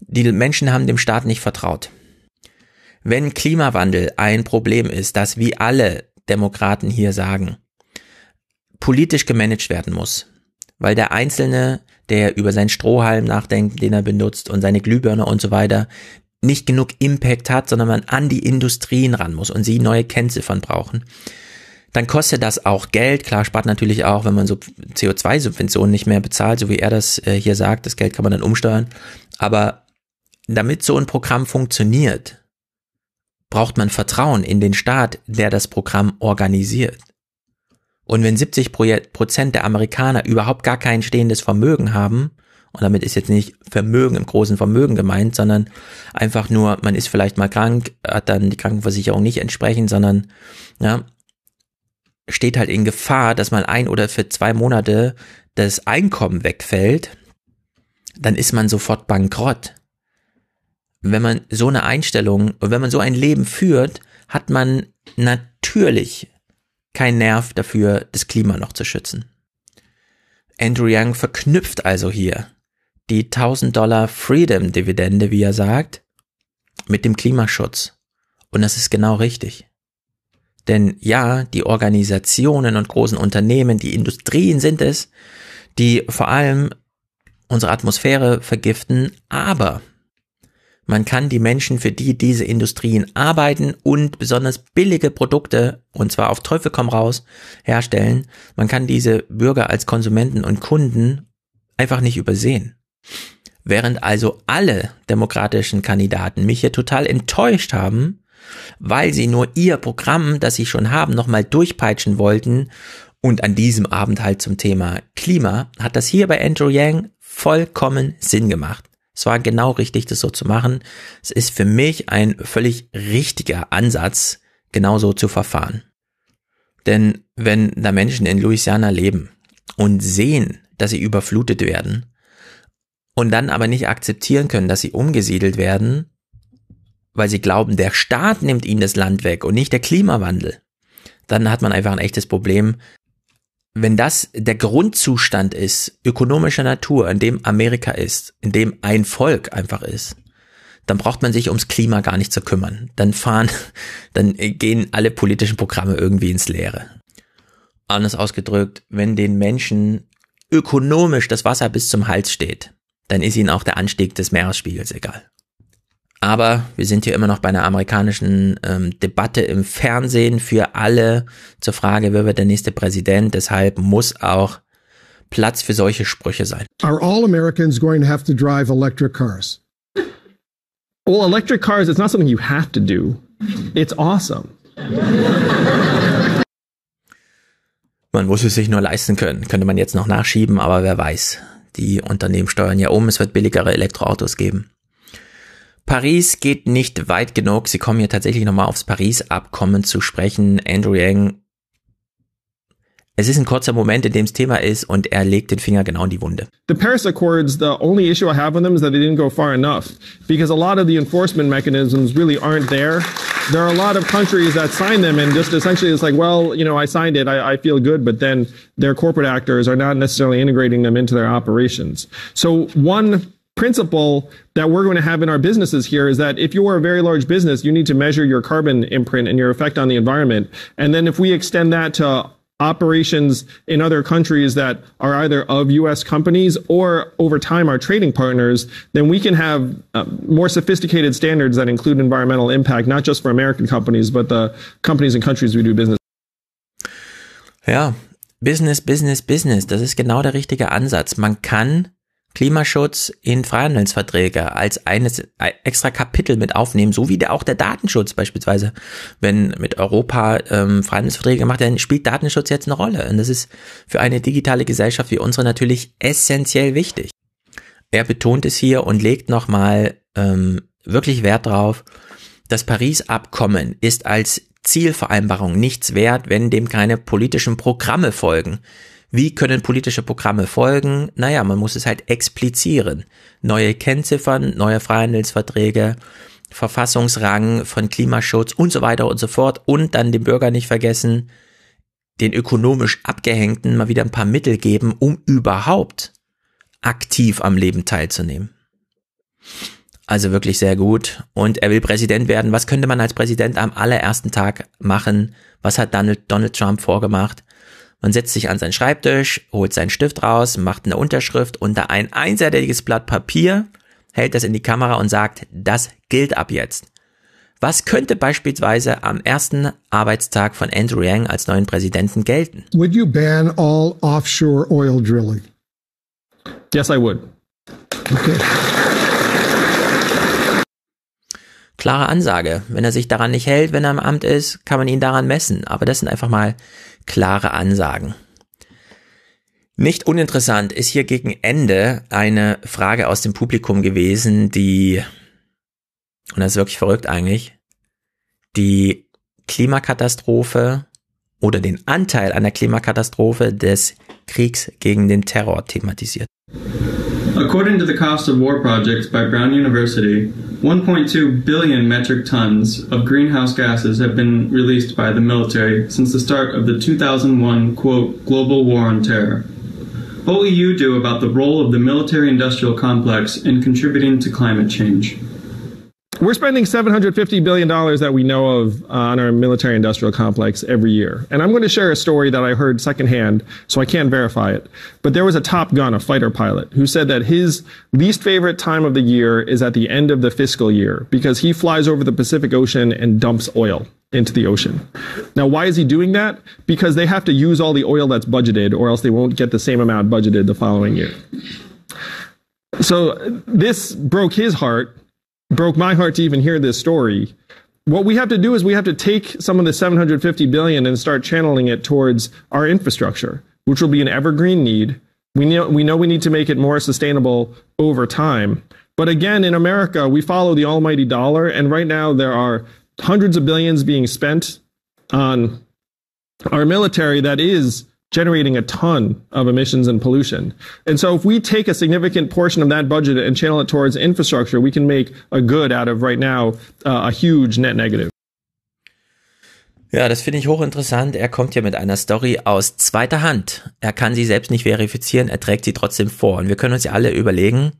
die Menschen haben dem Staat nicht vertraut. Wenn Klimawandel ein Problem ist, das wie alle Demokraten hier sagen, politisch gemanagt werden muss, weil der Einzelne, der über seinen Strohhalm nachdenkt, den er benutzt und seine Glühbirne und so weiter, nicht genug Impact hat, sondern man an die Industrien ran muss und sie neue Kennziffern brauchen, dann kostet das auch Geld. Klar, spart natürlich auch, wenn man so CO2-Subventionen nicht mehr bezahlt, so wie er das äh, hier sagt. Das Geld kann man dann umsteuern. Aber damit so ein Programm funktioniert, braucht man Vertrauen in den Staat, der das Programm organisiert. Und wenn 70 Prozent der Amerikaner überhaupt gar kein stehendes Vermögen haben Und damit ist jetzt nicht Vermögen im großen Vermögen gemeint, sondern einfach nur, man ist vielleicht mal krank, hat dann die Krankenversicherung nicht entsprechend, sondern ja, steht halt in Gefahr, dass mal ein oder für zwei Monate das Einkommen wegfällt, dann ist man sofort bankrott. Wenn man so eine Einstellung, wenn man so ein Leben führt, hat man natürlich kein Nerv dafür, das Klima noch zu schützen. Andrew Young verknüpft also hier die 1000 Dollar Freedom Dividende, wie er sagt, mit dem Klimaschutz. Und das ist genau richtig. Denn ja, die Organisationen und großen Unternehmen, die Industrien sind es, die vor allem unsere Atmosphäre vergiften, aber man kann die Menschen, für die diese Industrien arbeiten und besonders billige Produkte, und zwar auf Teufel komm raus, herstellen, man kann diese Bürger als Konsumenten und Kunden einfach nicht übersehen. Während also alle demokratischen Kandidaten mich hier total enttäuscht haben, weil sie nur ihr Programm, das sie schon haben, nochmal durchpeitschen wollten und an diesem Abend halt zum Thema Klima, hat das hier bei Andrew Yang vollkommen Sinn gemacht. Es war genau richtig, das so zu machen. Es ist für mich ein völlig richtiger Ansatz, genauso zu verfahren. Denn wenn da Menschen in Louisiana leben und sehen, dass sie überflutet werden und dann aber nicht akzeptieren können, dass sie umgesiedelt werden, weil sie glauben, der Staat nimmt ihnen das Land weg und nicht der Klimawandel, dann hat man einfach ein echtes Problem, wenn das der Grundzustand ist, ökonomischer Natur, in dem Amerika ist, in dem ein Volk einfach ist, dann braucht man sich ums Klima gar nicht zu kümmern. Dann fahren, dann gehen alle politischen Programme irgendwie ins Leere. Anders ausgedrückt, wenn den Menschen ökonomisch das Wasser bis zum Hals steht, dann ist ihnen auch der Anstieg des Meeresspiegels egal. Aber wir sind hier immer noch bei einer amerikanischen ähm, Debatte im Fernsehen für alle zur Frage, wer wird der nächste Präsident. Deshalb muss auch Platz für solche Sprüche sein. Are all Americans going to have to drive electric cars? Well, electric cars, it's not something you have to do. It's awesome. Man muss es sich nur leisten können. Könnte man jetzt noch nachschieben, aber wer weiß. Die Unternehmen steuern ja um, es wird billigere Elektroautos geben. Paris geht nicht weit genug. Sie kommen hier tatsächlich nochmal aufs Paris-Abkommen zu sprechen. Andrew Yang. Es ist ein kurzer Moment, in dem es Thema ist und er legt den Finger genau in die Wunde. The Paris Accords, the only issue I have with them is that they didn't go far enough because a lot of the enforcement mechanisms really aren't there. There are a lot of countries that sign them and just essentially it's like, well, you know, I signed it, I, I feel good, but then their corporate actors are not necessarily integrating them into their operations. So one principle that we're going to have in our businesses here is that if you're a very large business, you need to measure your carbon imprint and your effect on the environment. And then if we extend that to operations in other countries that are either of US companies or over time our trading partners, then we can have uh, more sophisticated standards that include environmental impact, not just for American companies, but the companies and countries we do business. Ja, Business, Business, Business. Das ist genau der richtige Ansatz. Man kann Klimaschutz in Freihandelsverträge als eines extra Kapitel mit aufnehmen, so wie der auch der Datenschutz beispielsweise. Wenn mit Europa ähm, Freihandelsverträge gemacht werden, spielt Datenschutz jetzt eine Rolle. Und das ist für eine digitale Gesellschaft wie unsere natürlich essentiell wichtig. Er betont es hier und legt nochmal ähm, wirklich Wert drauf. Das Paris-Abkommen ist als Zielvereinbarung nichts wert, wenn dem keine politischen Programme folgen. Wie können politische Programme folgen? Naja, man muss es halt explizieren. Neue Kennziffern, neue Freihandelsverträge, Verfassungsrang von Klimaschutz und so weiter und so fort. Und dann dem Bürger nicht vergessen, den ökonomisch Abgehängten mal wieder ein paar Mittel geben, um überhaupt aktiv am Leben teilzunehmen. Also wirklich sehr gut. Und er will Präsident werden. Was könnte man als Präsident am allerersten Tag machen? Was hat Donald Trump vorgemacht? Man setzt sich an seinen Schreibtisch, holt seinen Stift raus, macht eine Unterschrift unter ein einseitiges Blatt Papier, hält das in die Kamera und sagt, das gilt ab jetzt. Was könnte beispielsweise am ersten Arbeitstag von Andrew Yang als neuen Präsidenten gelten? Would you ban all offshore oil drilling? Yes, I would. Okay. Klare Ansage. Wenn er sich daran nicht hält, wenn er im Amt ist, kann man ihn daran messen. Aber das sind einfach mal klare Ansagen. Nicht uninteressant ist hier gegen Ende eine Frage aus dem Publikum gewesen, die, und das ist wirklich verrückt eigentlich, die Klimakatastrophe oder den Anteil an der Klimakatastrophe des Kriegs gegen den Terror thematisiert. According to the Cost of War Project by Brown University, 1.2 billion metric tons of greenhouse gases have been released by the military since the start of the 2001, quote, global war on terror. What will you do about the role of the military industrial complex in contributing to climate change? We're spending $750 billion that we know of uh, on our military industrial complex every year. And I'm going to share a story that I heard secondhand, so I can't verify it. But there was a Top Gun, a fighter pilot, who said that his least favorite time of the year is at the end of the fiscal year because he flies over the Pacific Ocean and dumps oil into the ocean. Now, why is he doing that? Because they have to use all the oil that's budgeted or else they won't get the same amount budgeted the following year. So this broke his heart broke my heart to even hear this story. What we have to do is we have to take some of the 750 billion and start channeling it towards our infrastructure, which will be an evergreen need. We know, we know we need to make it more sustainable over time. But again, in America, we follow the almighty dollar. And right now, there are hundreds of billions being spent on our military that is generating a ton of emissions and pollution. And so if we take a significant portion of that budget and channel it towards infrastructure, we can make a good out of right now uh, a huge net negative. Ja, das finde ich hochinteressant. Er kommt hier mit einer Story aus zweiter Hand. Er kann sie selbst nicht verifizieren, er trägt sie trotzdem vor. Und wir können uns ja alle überlegen,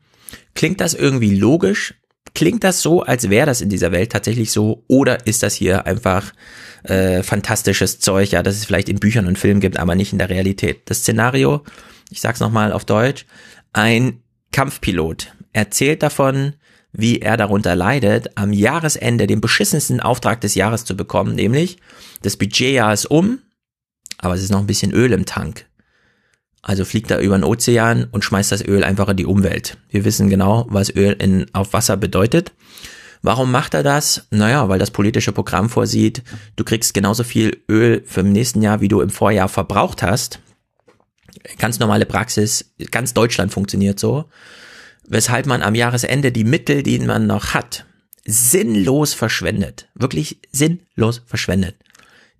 klingt das irgendwie logisch? Klingt das so, als wäre das in dieser Welt tatsächlich so? Oder ist das hier einfach äh, fantastisches Zeug, ja, das es vielleicht in Büchern und Filmen gibt, aber nicht in der Realität. Das Szenario, ich sag's nochmal auf Deutsch, ein Kampfpilot erzählt davon, wie er darunter leidet, am Jahresende den beschissensten Auftrag des Jahres zu bekommen, nämlich das Budgetjahr ist um, aber es ist noch ein bisschen Öl im Tank. Also fliegt er über den Ozean und schmeißt das Öl einfach in die Umwelt. Wir wissen genau, was Öl in, auf Wasser bedeutet. Warum macht er das? Naja, weil das politische Programm vorsieht, du kriegst genauso viel Öl für im nächsten Jahr, wie du im Vorjahr verbraucht hast. Ganz normale Praxis, ganz Deutschland funktioniert so. Weshalb man am Jahresende die Mittel, die man noch hat, sinnlos verschwendet. Wirklich sinnlos verschwendet.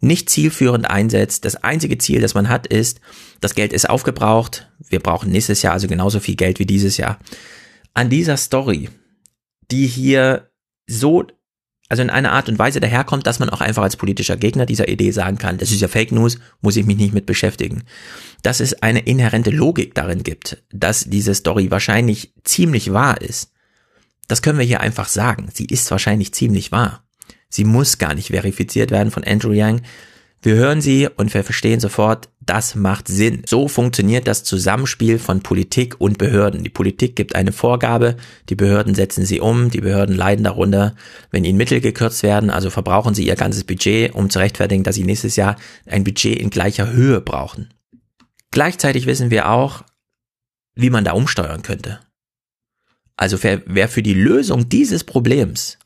Nicht zielführend einsetzt. Das einzige Ziel, das man hat, ist, das Geld ist aufgebraucht. Wir brauchen nächstes Jahr also genauso viel Geld wie dieses Jahr. An dieser Story, die hier so, also in einer Art und Weise daherkommt, dass man auch einfach als politischer Gegner dieser Idee sagen kann, das ist ja Fake News, muss ich mich nicht mit beschäftigen. Dass es eine inhärente Logik darin gibt, dass diese Story wahrscheinlich ziemlich wahr ist. Das können wir hier einfach sagen. Sie ist wahrscheinlich ziemlich wahr. Sie muss gar nicht verifiziert werden von Andrew Yang. Wir hören sie und wir verstehen sofort, das macht Sinn. So funktioniert das Zusammenspiel von Politik und Behörden. Die Politik gibt eine Vorgabe, die Behörden setzen sie um, die Behörden leiden darunter, wenn ihnen Mittel gekürzt werden, also verbrauchen sie ihr ganzes Budget, um zu rechtfertigen, dass sie nächstes Jahr ein Budget in gleicher Höhe brauchen. Gleichzeitig wissen wir auch, wie man da umsteuern könnte. Also wer, für die Lösung dieses Problems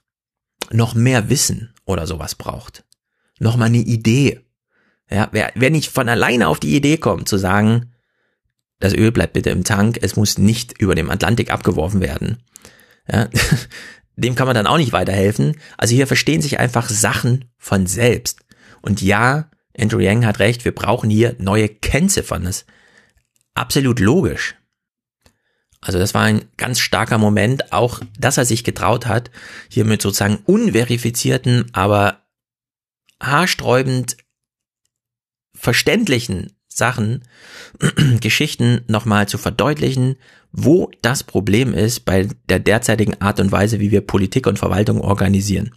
noch mehr Wissen oder sowas braucht, noch mal eine Idee, ja, wer, wer nicht von alleine auf die Idee kommt, zu sagen, das Öl bleibt bitte im Tank, es muss nicht über dem Atlantik abgeworfen werden. Ja, dem kann man dann auch nicht weiterhelfen. Also hier verstehen sich einfach Sachen von selbst. Und ja, Andrew Yang hat recht, wir brauchen hier neue Kennziffern. Das ist absolut logisch. Also das war ein ganz starker Moment, auch dass er sich getraut hat, hier mit sozusagen unverifizierten, aber haarsträubend verständlichen Sachen, Geschichten nochmal zu verdeutlichen, wo das Problem ist bei der derzeitigen Art und Weise, wie wir Politik und Verwaltung organisieren.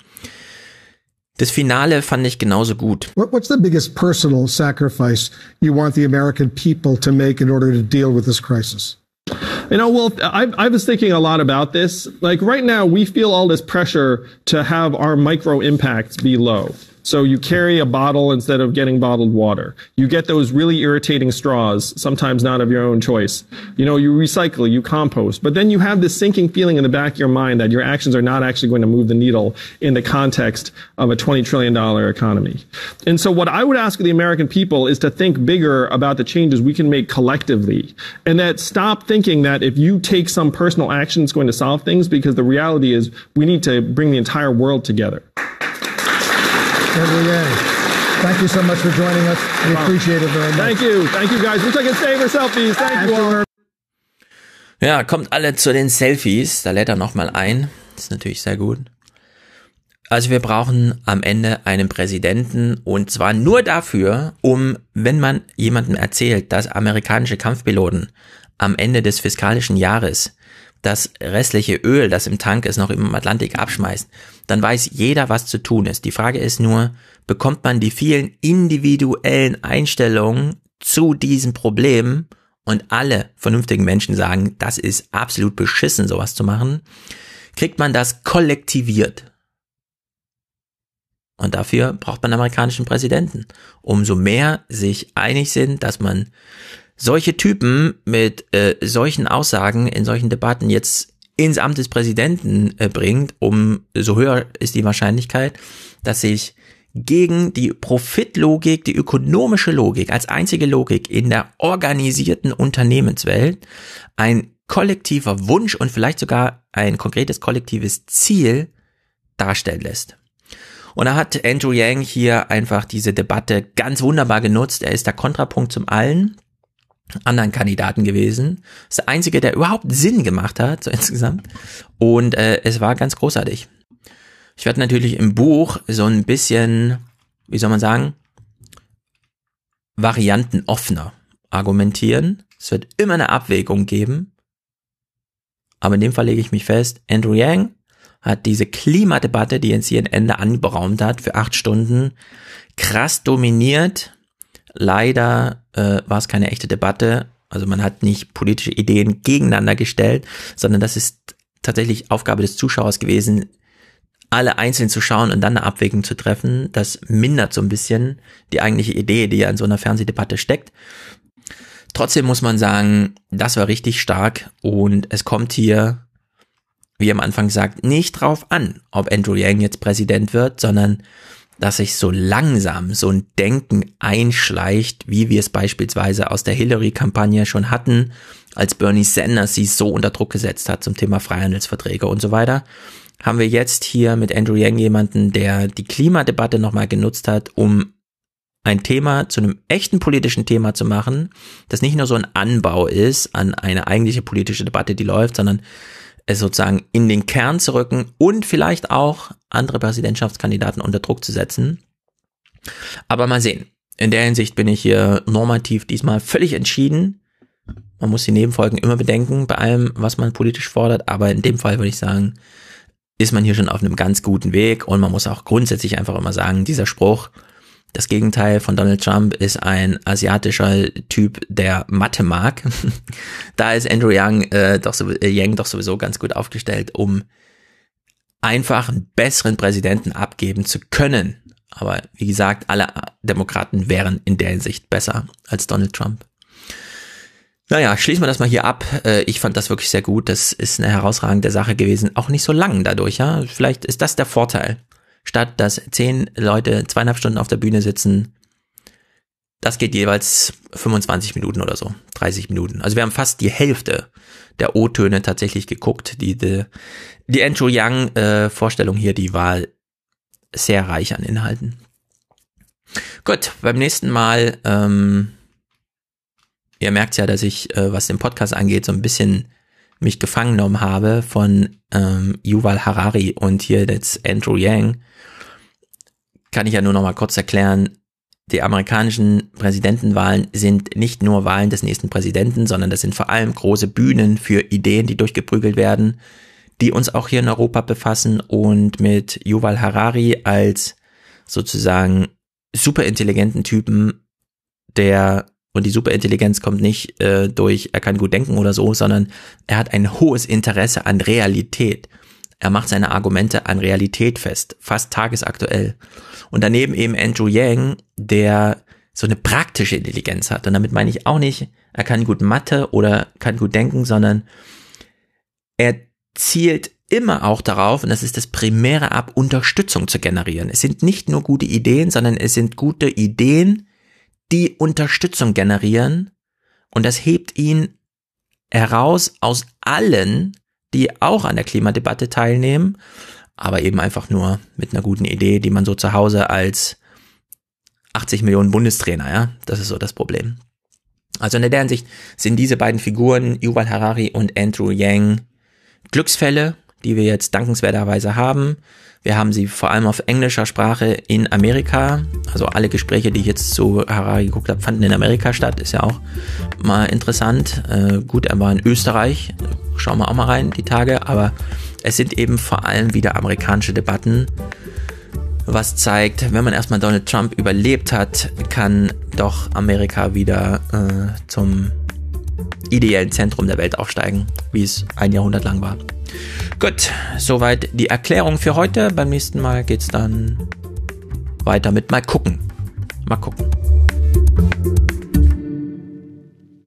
Das Finale fand ich genauso gut. What's the biggest personal sacrifice you want the American people to make in order to deal with this crisis? You know, well, I, I was thinking a lot about this. Like right now, we feel all this pressure to have our micro impacts be low. So you carry a bottle instead of getting bottled water. You get those really irritating straws, sometimes not of your own choice. You know, you recycle, you compost, but then you have this sinking feeling in the back of your mind that your actions are not actually going to move the needle in the context of a $20 trillion economy. And so what I would ask the American people is to think bigger about the changes we can make collectively and that stop thinking that if you take some personal action, it's going to solve things because the reality is we need to bring the entire world together. Thank you so much for joining us. We appreciate it very much. Thank you. Thank you guys. Could stay for selfies. Thank you all. Ja, kommt alle zu den Selfies. Da lädt er nochmal ein. Das ist natürlich sehr gut. Also wir brauchen am Ende einen Präsidenten und zwar nur dafür, um, wenn man jemandem erzählt, dass amerikanische Kampfpiloten am Ende des fiskalischen Jahres das restliche Öl, das im Tank ist, noch im Atlantik abschmeißt, dann weiß jeder, was zu tun ist. Die Frage ist nur, bekommt man die vielen individuellen Einstellungen zu diesem Problem und alle vernünftigen Menschen sagen, das ist absolut beschissen, sowas zu machen, kriegt man das kollektiviert. Und dafür braucht man amerikanischen Präsidenten. Umso mehr sich einig sind, dass man solche Typen mit äh, solchen Aussagen in solchen Debatten jetzt ins Amt des Präsidenten äh, bringt, um so höher ist die Wahrscheinlichkeit, dass sich gegen die Profitlogik, die ökonomische Logik als einzige Logik in der organisierten Unternehmenswelt ein kollektiver Wunsch und vielleicht sogar ein konkretes kollektives Ziel darstellen lässt. Und da hat Andrew Yang hier einfach diese Debatte ganz wunderbar genutzt. Er ist der Kontrapunkt zum allen anderen Kandidaten gewesen. Das ist der einzige, der überhaupt Sinn gemacht hat, so insgesamt. Und äh, es war ganz großartig. Ich werde natürlich im Buch so ein bisschen, wie soll man sagen, variantenoffener argumentieren. Es wird immer eine Abwägung geben. Aber in dem Fall lege ich mich fest, Andrew Yang hat diese Klimadebatte, die jetzt hier ein Ende anberaumt hat, für acht Stunden krass dominiert. Leider äh, war es keine echte Debatte. Also man hat nicht politische Ideen gegeneinander gestellt, sondern das ist tatsächlich Aufgabe des Zuschauers gewesen, alle einzeln zu schauen und dann eine Abwägung zu treffen. Das mindert so ein bisschen die eigentliche Idee, die ja in so einer Fernsehdebatte steckt. Trotzdem muss man sagen, das war richtig stark und es kommt hier wie am Anfang gesagt, nicht drauf an, ob Andrew Yang jetzt Präsident wird, sondern dass sich so langsam so ein Denken einschleicht, wie wir es beispielsweise aus der Hillary-Kampagne schon hatten, als Bernie Sanders sie so unter Druck gesetzt hat zum Thema Freihandelsverträge und so weiter, haben wir jetzt hier mit Andrew Yang jemanden, der die Klimadebatte nochmal genutzt hat, um ein Thema zu einem echten politischen Thema zu machen, das nicht nur so ein Anbau ist an eine eigentliche politische Debatte, die läuft, sondern es sozusagen in den Kern zu rücken und vielleicht auch andere Präsidentschaftskandidaten unter Druck zu setzen. Aber mal sehen. In der Hinsicht bin ich hier normativ diesmal völlig entschieden. Man muss die Nebenfolgen immer bedenken bei allem, was man politisch fordert. Aber in dem Fall würde ich sagen, ist man hier schon auf einem ganz guten Weg. Und man muss auch grundsätzlich einfach immer sagen, dieser Spruch, das Gegenteil von Donald Trump ist ein asiatischer Typ, der Mathe mag. da ist Andrew Yang, äh, doch so, äh, Yang doch sowieso ganz gut aufgestellt, um einfach einen besseren Präsidenten abgeben zu können. Aber wie gesagt, alle Demokraten wären in der Hinsicht besser als Donald Trump. Naja, schließen wir das mal hier ab. Äh, ich fand das wirklich sehr gut. Das ist eine herausragende Sache gewesen. Auch nicht so lang dadurch, ja. Vielleicht ist das der Vorteil statt dass zehn Leute zweieinhalb Stunden auf der Bühne sitzen. Das geht jeweils 25 Minuten oder so, 30 Minuten. Also wir haben fast die Hälfte der O-Töne tatsächlich geguckt. Die, die, die Andrew Young äh, hier, die war sehr reich an Inhalten. Gut, beim nächsten Mal, ähm, ihr merkt ja, dass ich, äh, was den Podcast angeht, so ein bisschen mich gefangen genommen habe von ähm, Yuval Harari und hier jetzt Andrew Yang kann ich ja nur noch mal kurz erklären, die amerikanischen Präsidentenwahlen sind nicht nur Wahlen des nächsten Präsidenten, sondern das sind vor allem große Bühnen für Ideen, die durchgeprügelt werden, die uns auch hier in Europa befassen und mit Yuval Harari als sozusagen superintelligenten Typen, der und die Superintelligenz kommt nicht äh, durch, er kann gut denken oder so, sondern er hat ein hohes Interesse an Realität Er macht seine Argumente an Realität fest, fast tagesaktuell. Und daneben eben Andrew Yang, der so eine praktische Intelligenz hat. Und damit meine ich auch nicht, er kann gut Mathe oder kann gut denken, sondern er zielt immer auch darauf, und das ist das Primäre ab, Unterstützung zu generieren. Es sind nicht nur gute Ideen, sondern es sind gute Ideen, die Unterstützung generieren. Und das hebt ihn heraus aus allen, die auch an der Klimadebatte teilnehmen, aber eben einfach nur mit einer guten Idee, die man so zu Hause als 80 Millionen Bundestrainer, ja, das ist so das Problem. Also in der Hinsicht sind diese beiden Figuren, Yuval Harari und Andrew Yang, Glücksfälle, die wir jetzt dankenswerterweise haben. Wir haben sie vor allem auf englischer Sprache in Amerika. Also alle Gespräche, die ich jetzt zu Harari geguckt habe, fanden in Amerika statt. Ist ja auch mal interessant. Äh, gut, er war in Österreich. Schauen wir auch mal rein, die Tage. Aber es sind eben vor allem wieder amerikanische Debatten. Was zeigt, wenn man erstmal Donald Trump überlebt hat, kann doch Amerika wieder äh, zum ideellen Zentrum der Welt aufsteigen, wie es ein Jahrhundert lang war. Gut, soweit die Erklärung für heute. Beim nächsten Mal geht's dann weiter mit mal gucken. Mal gucken.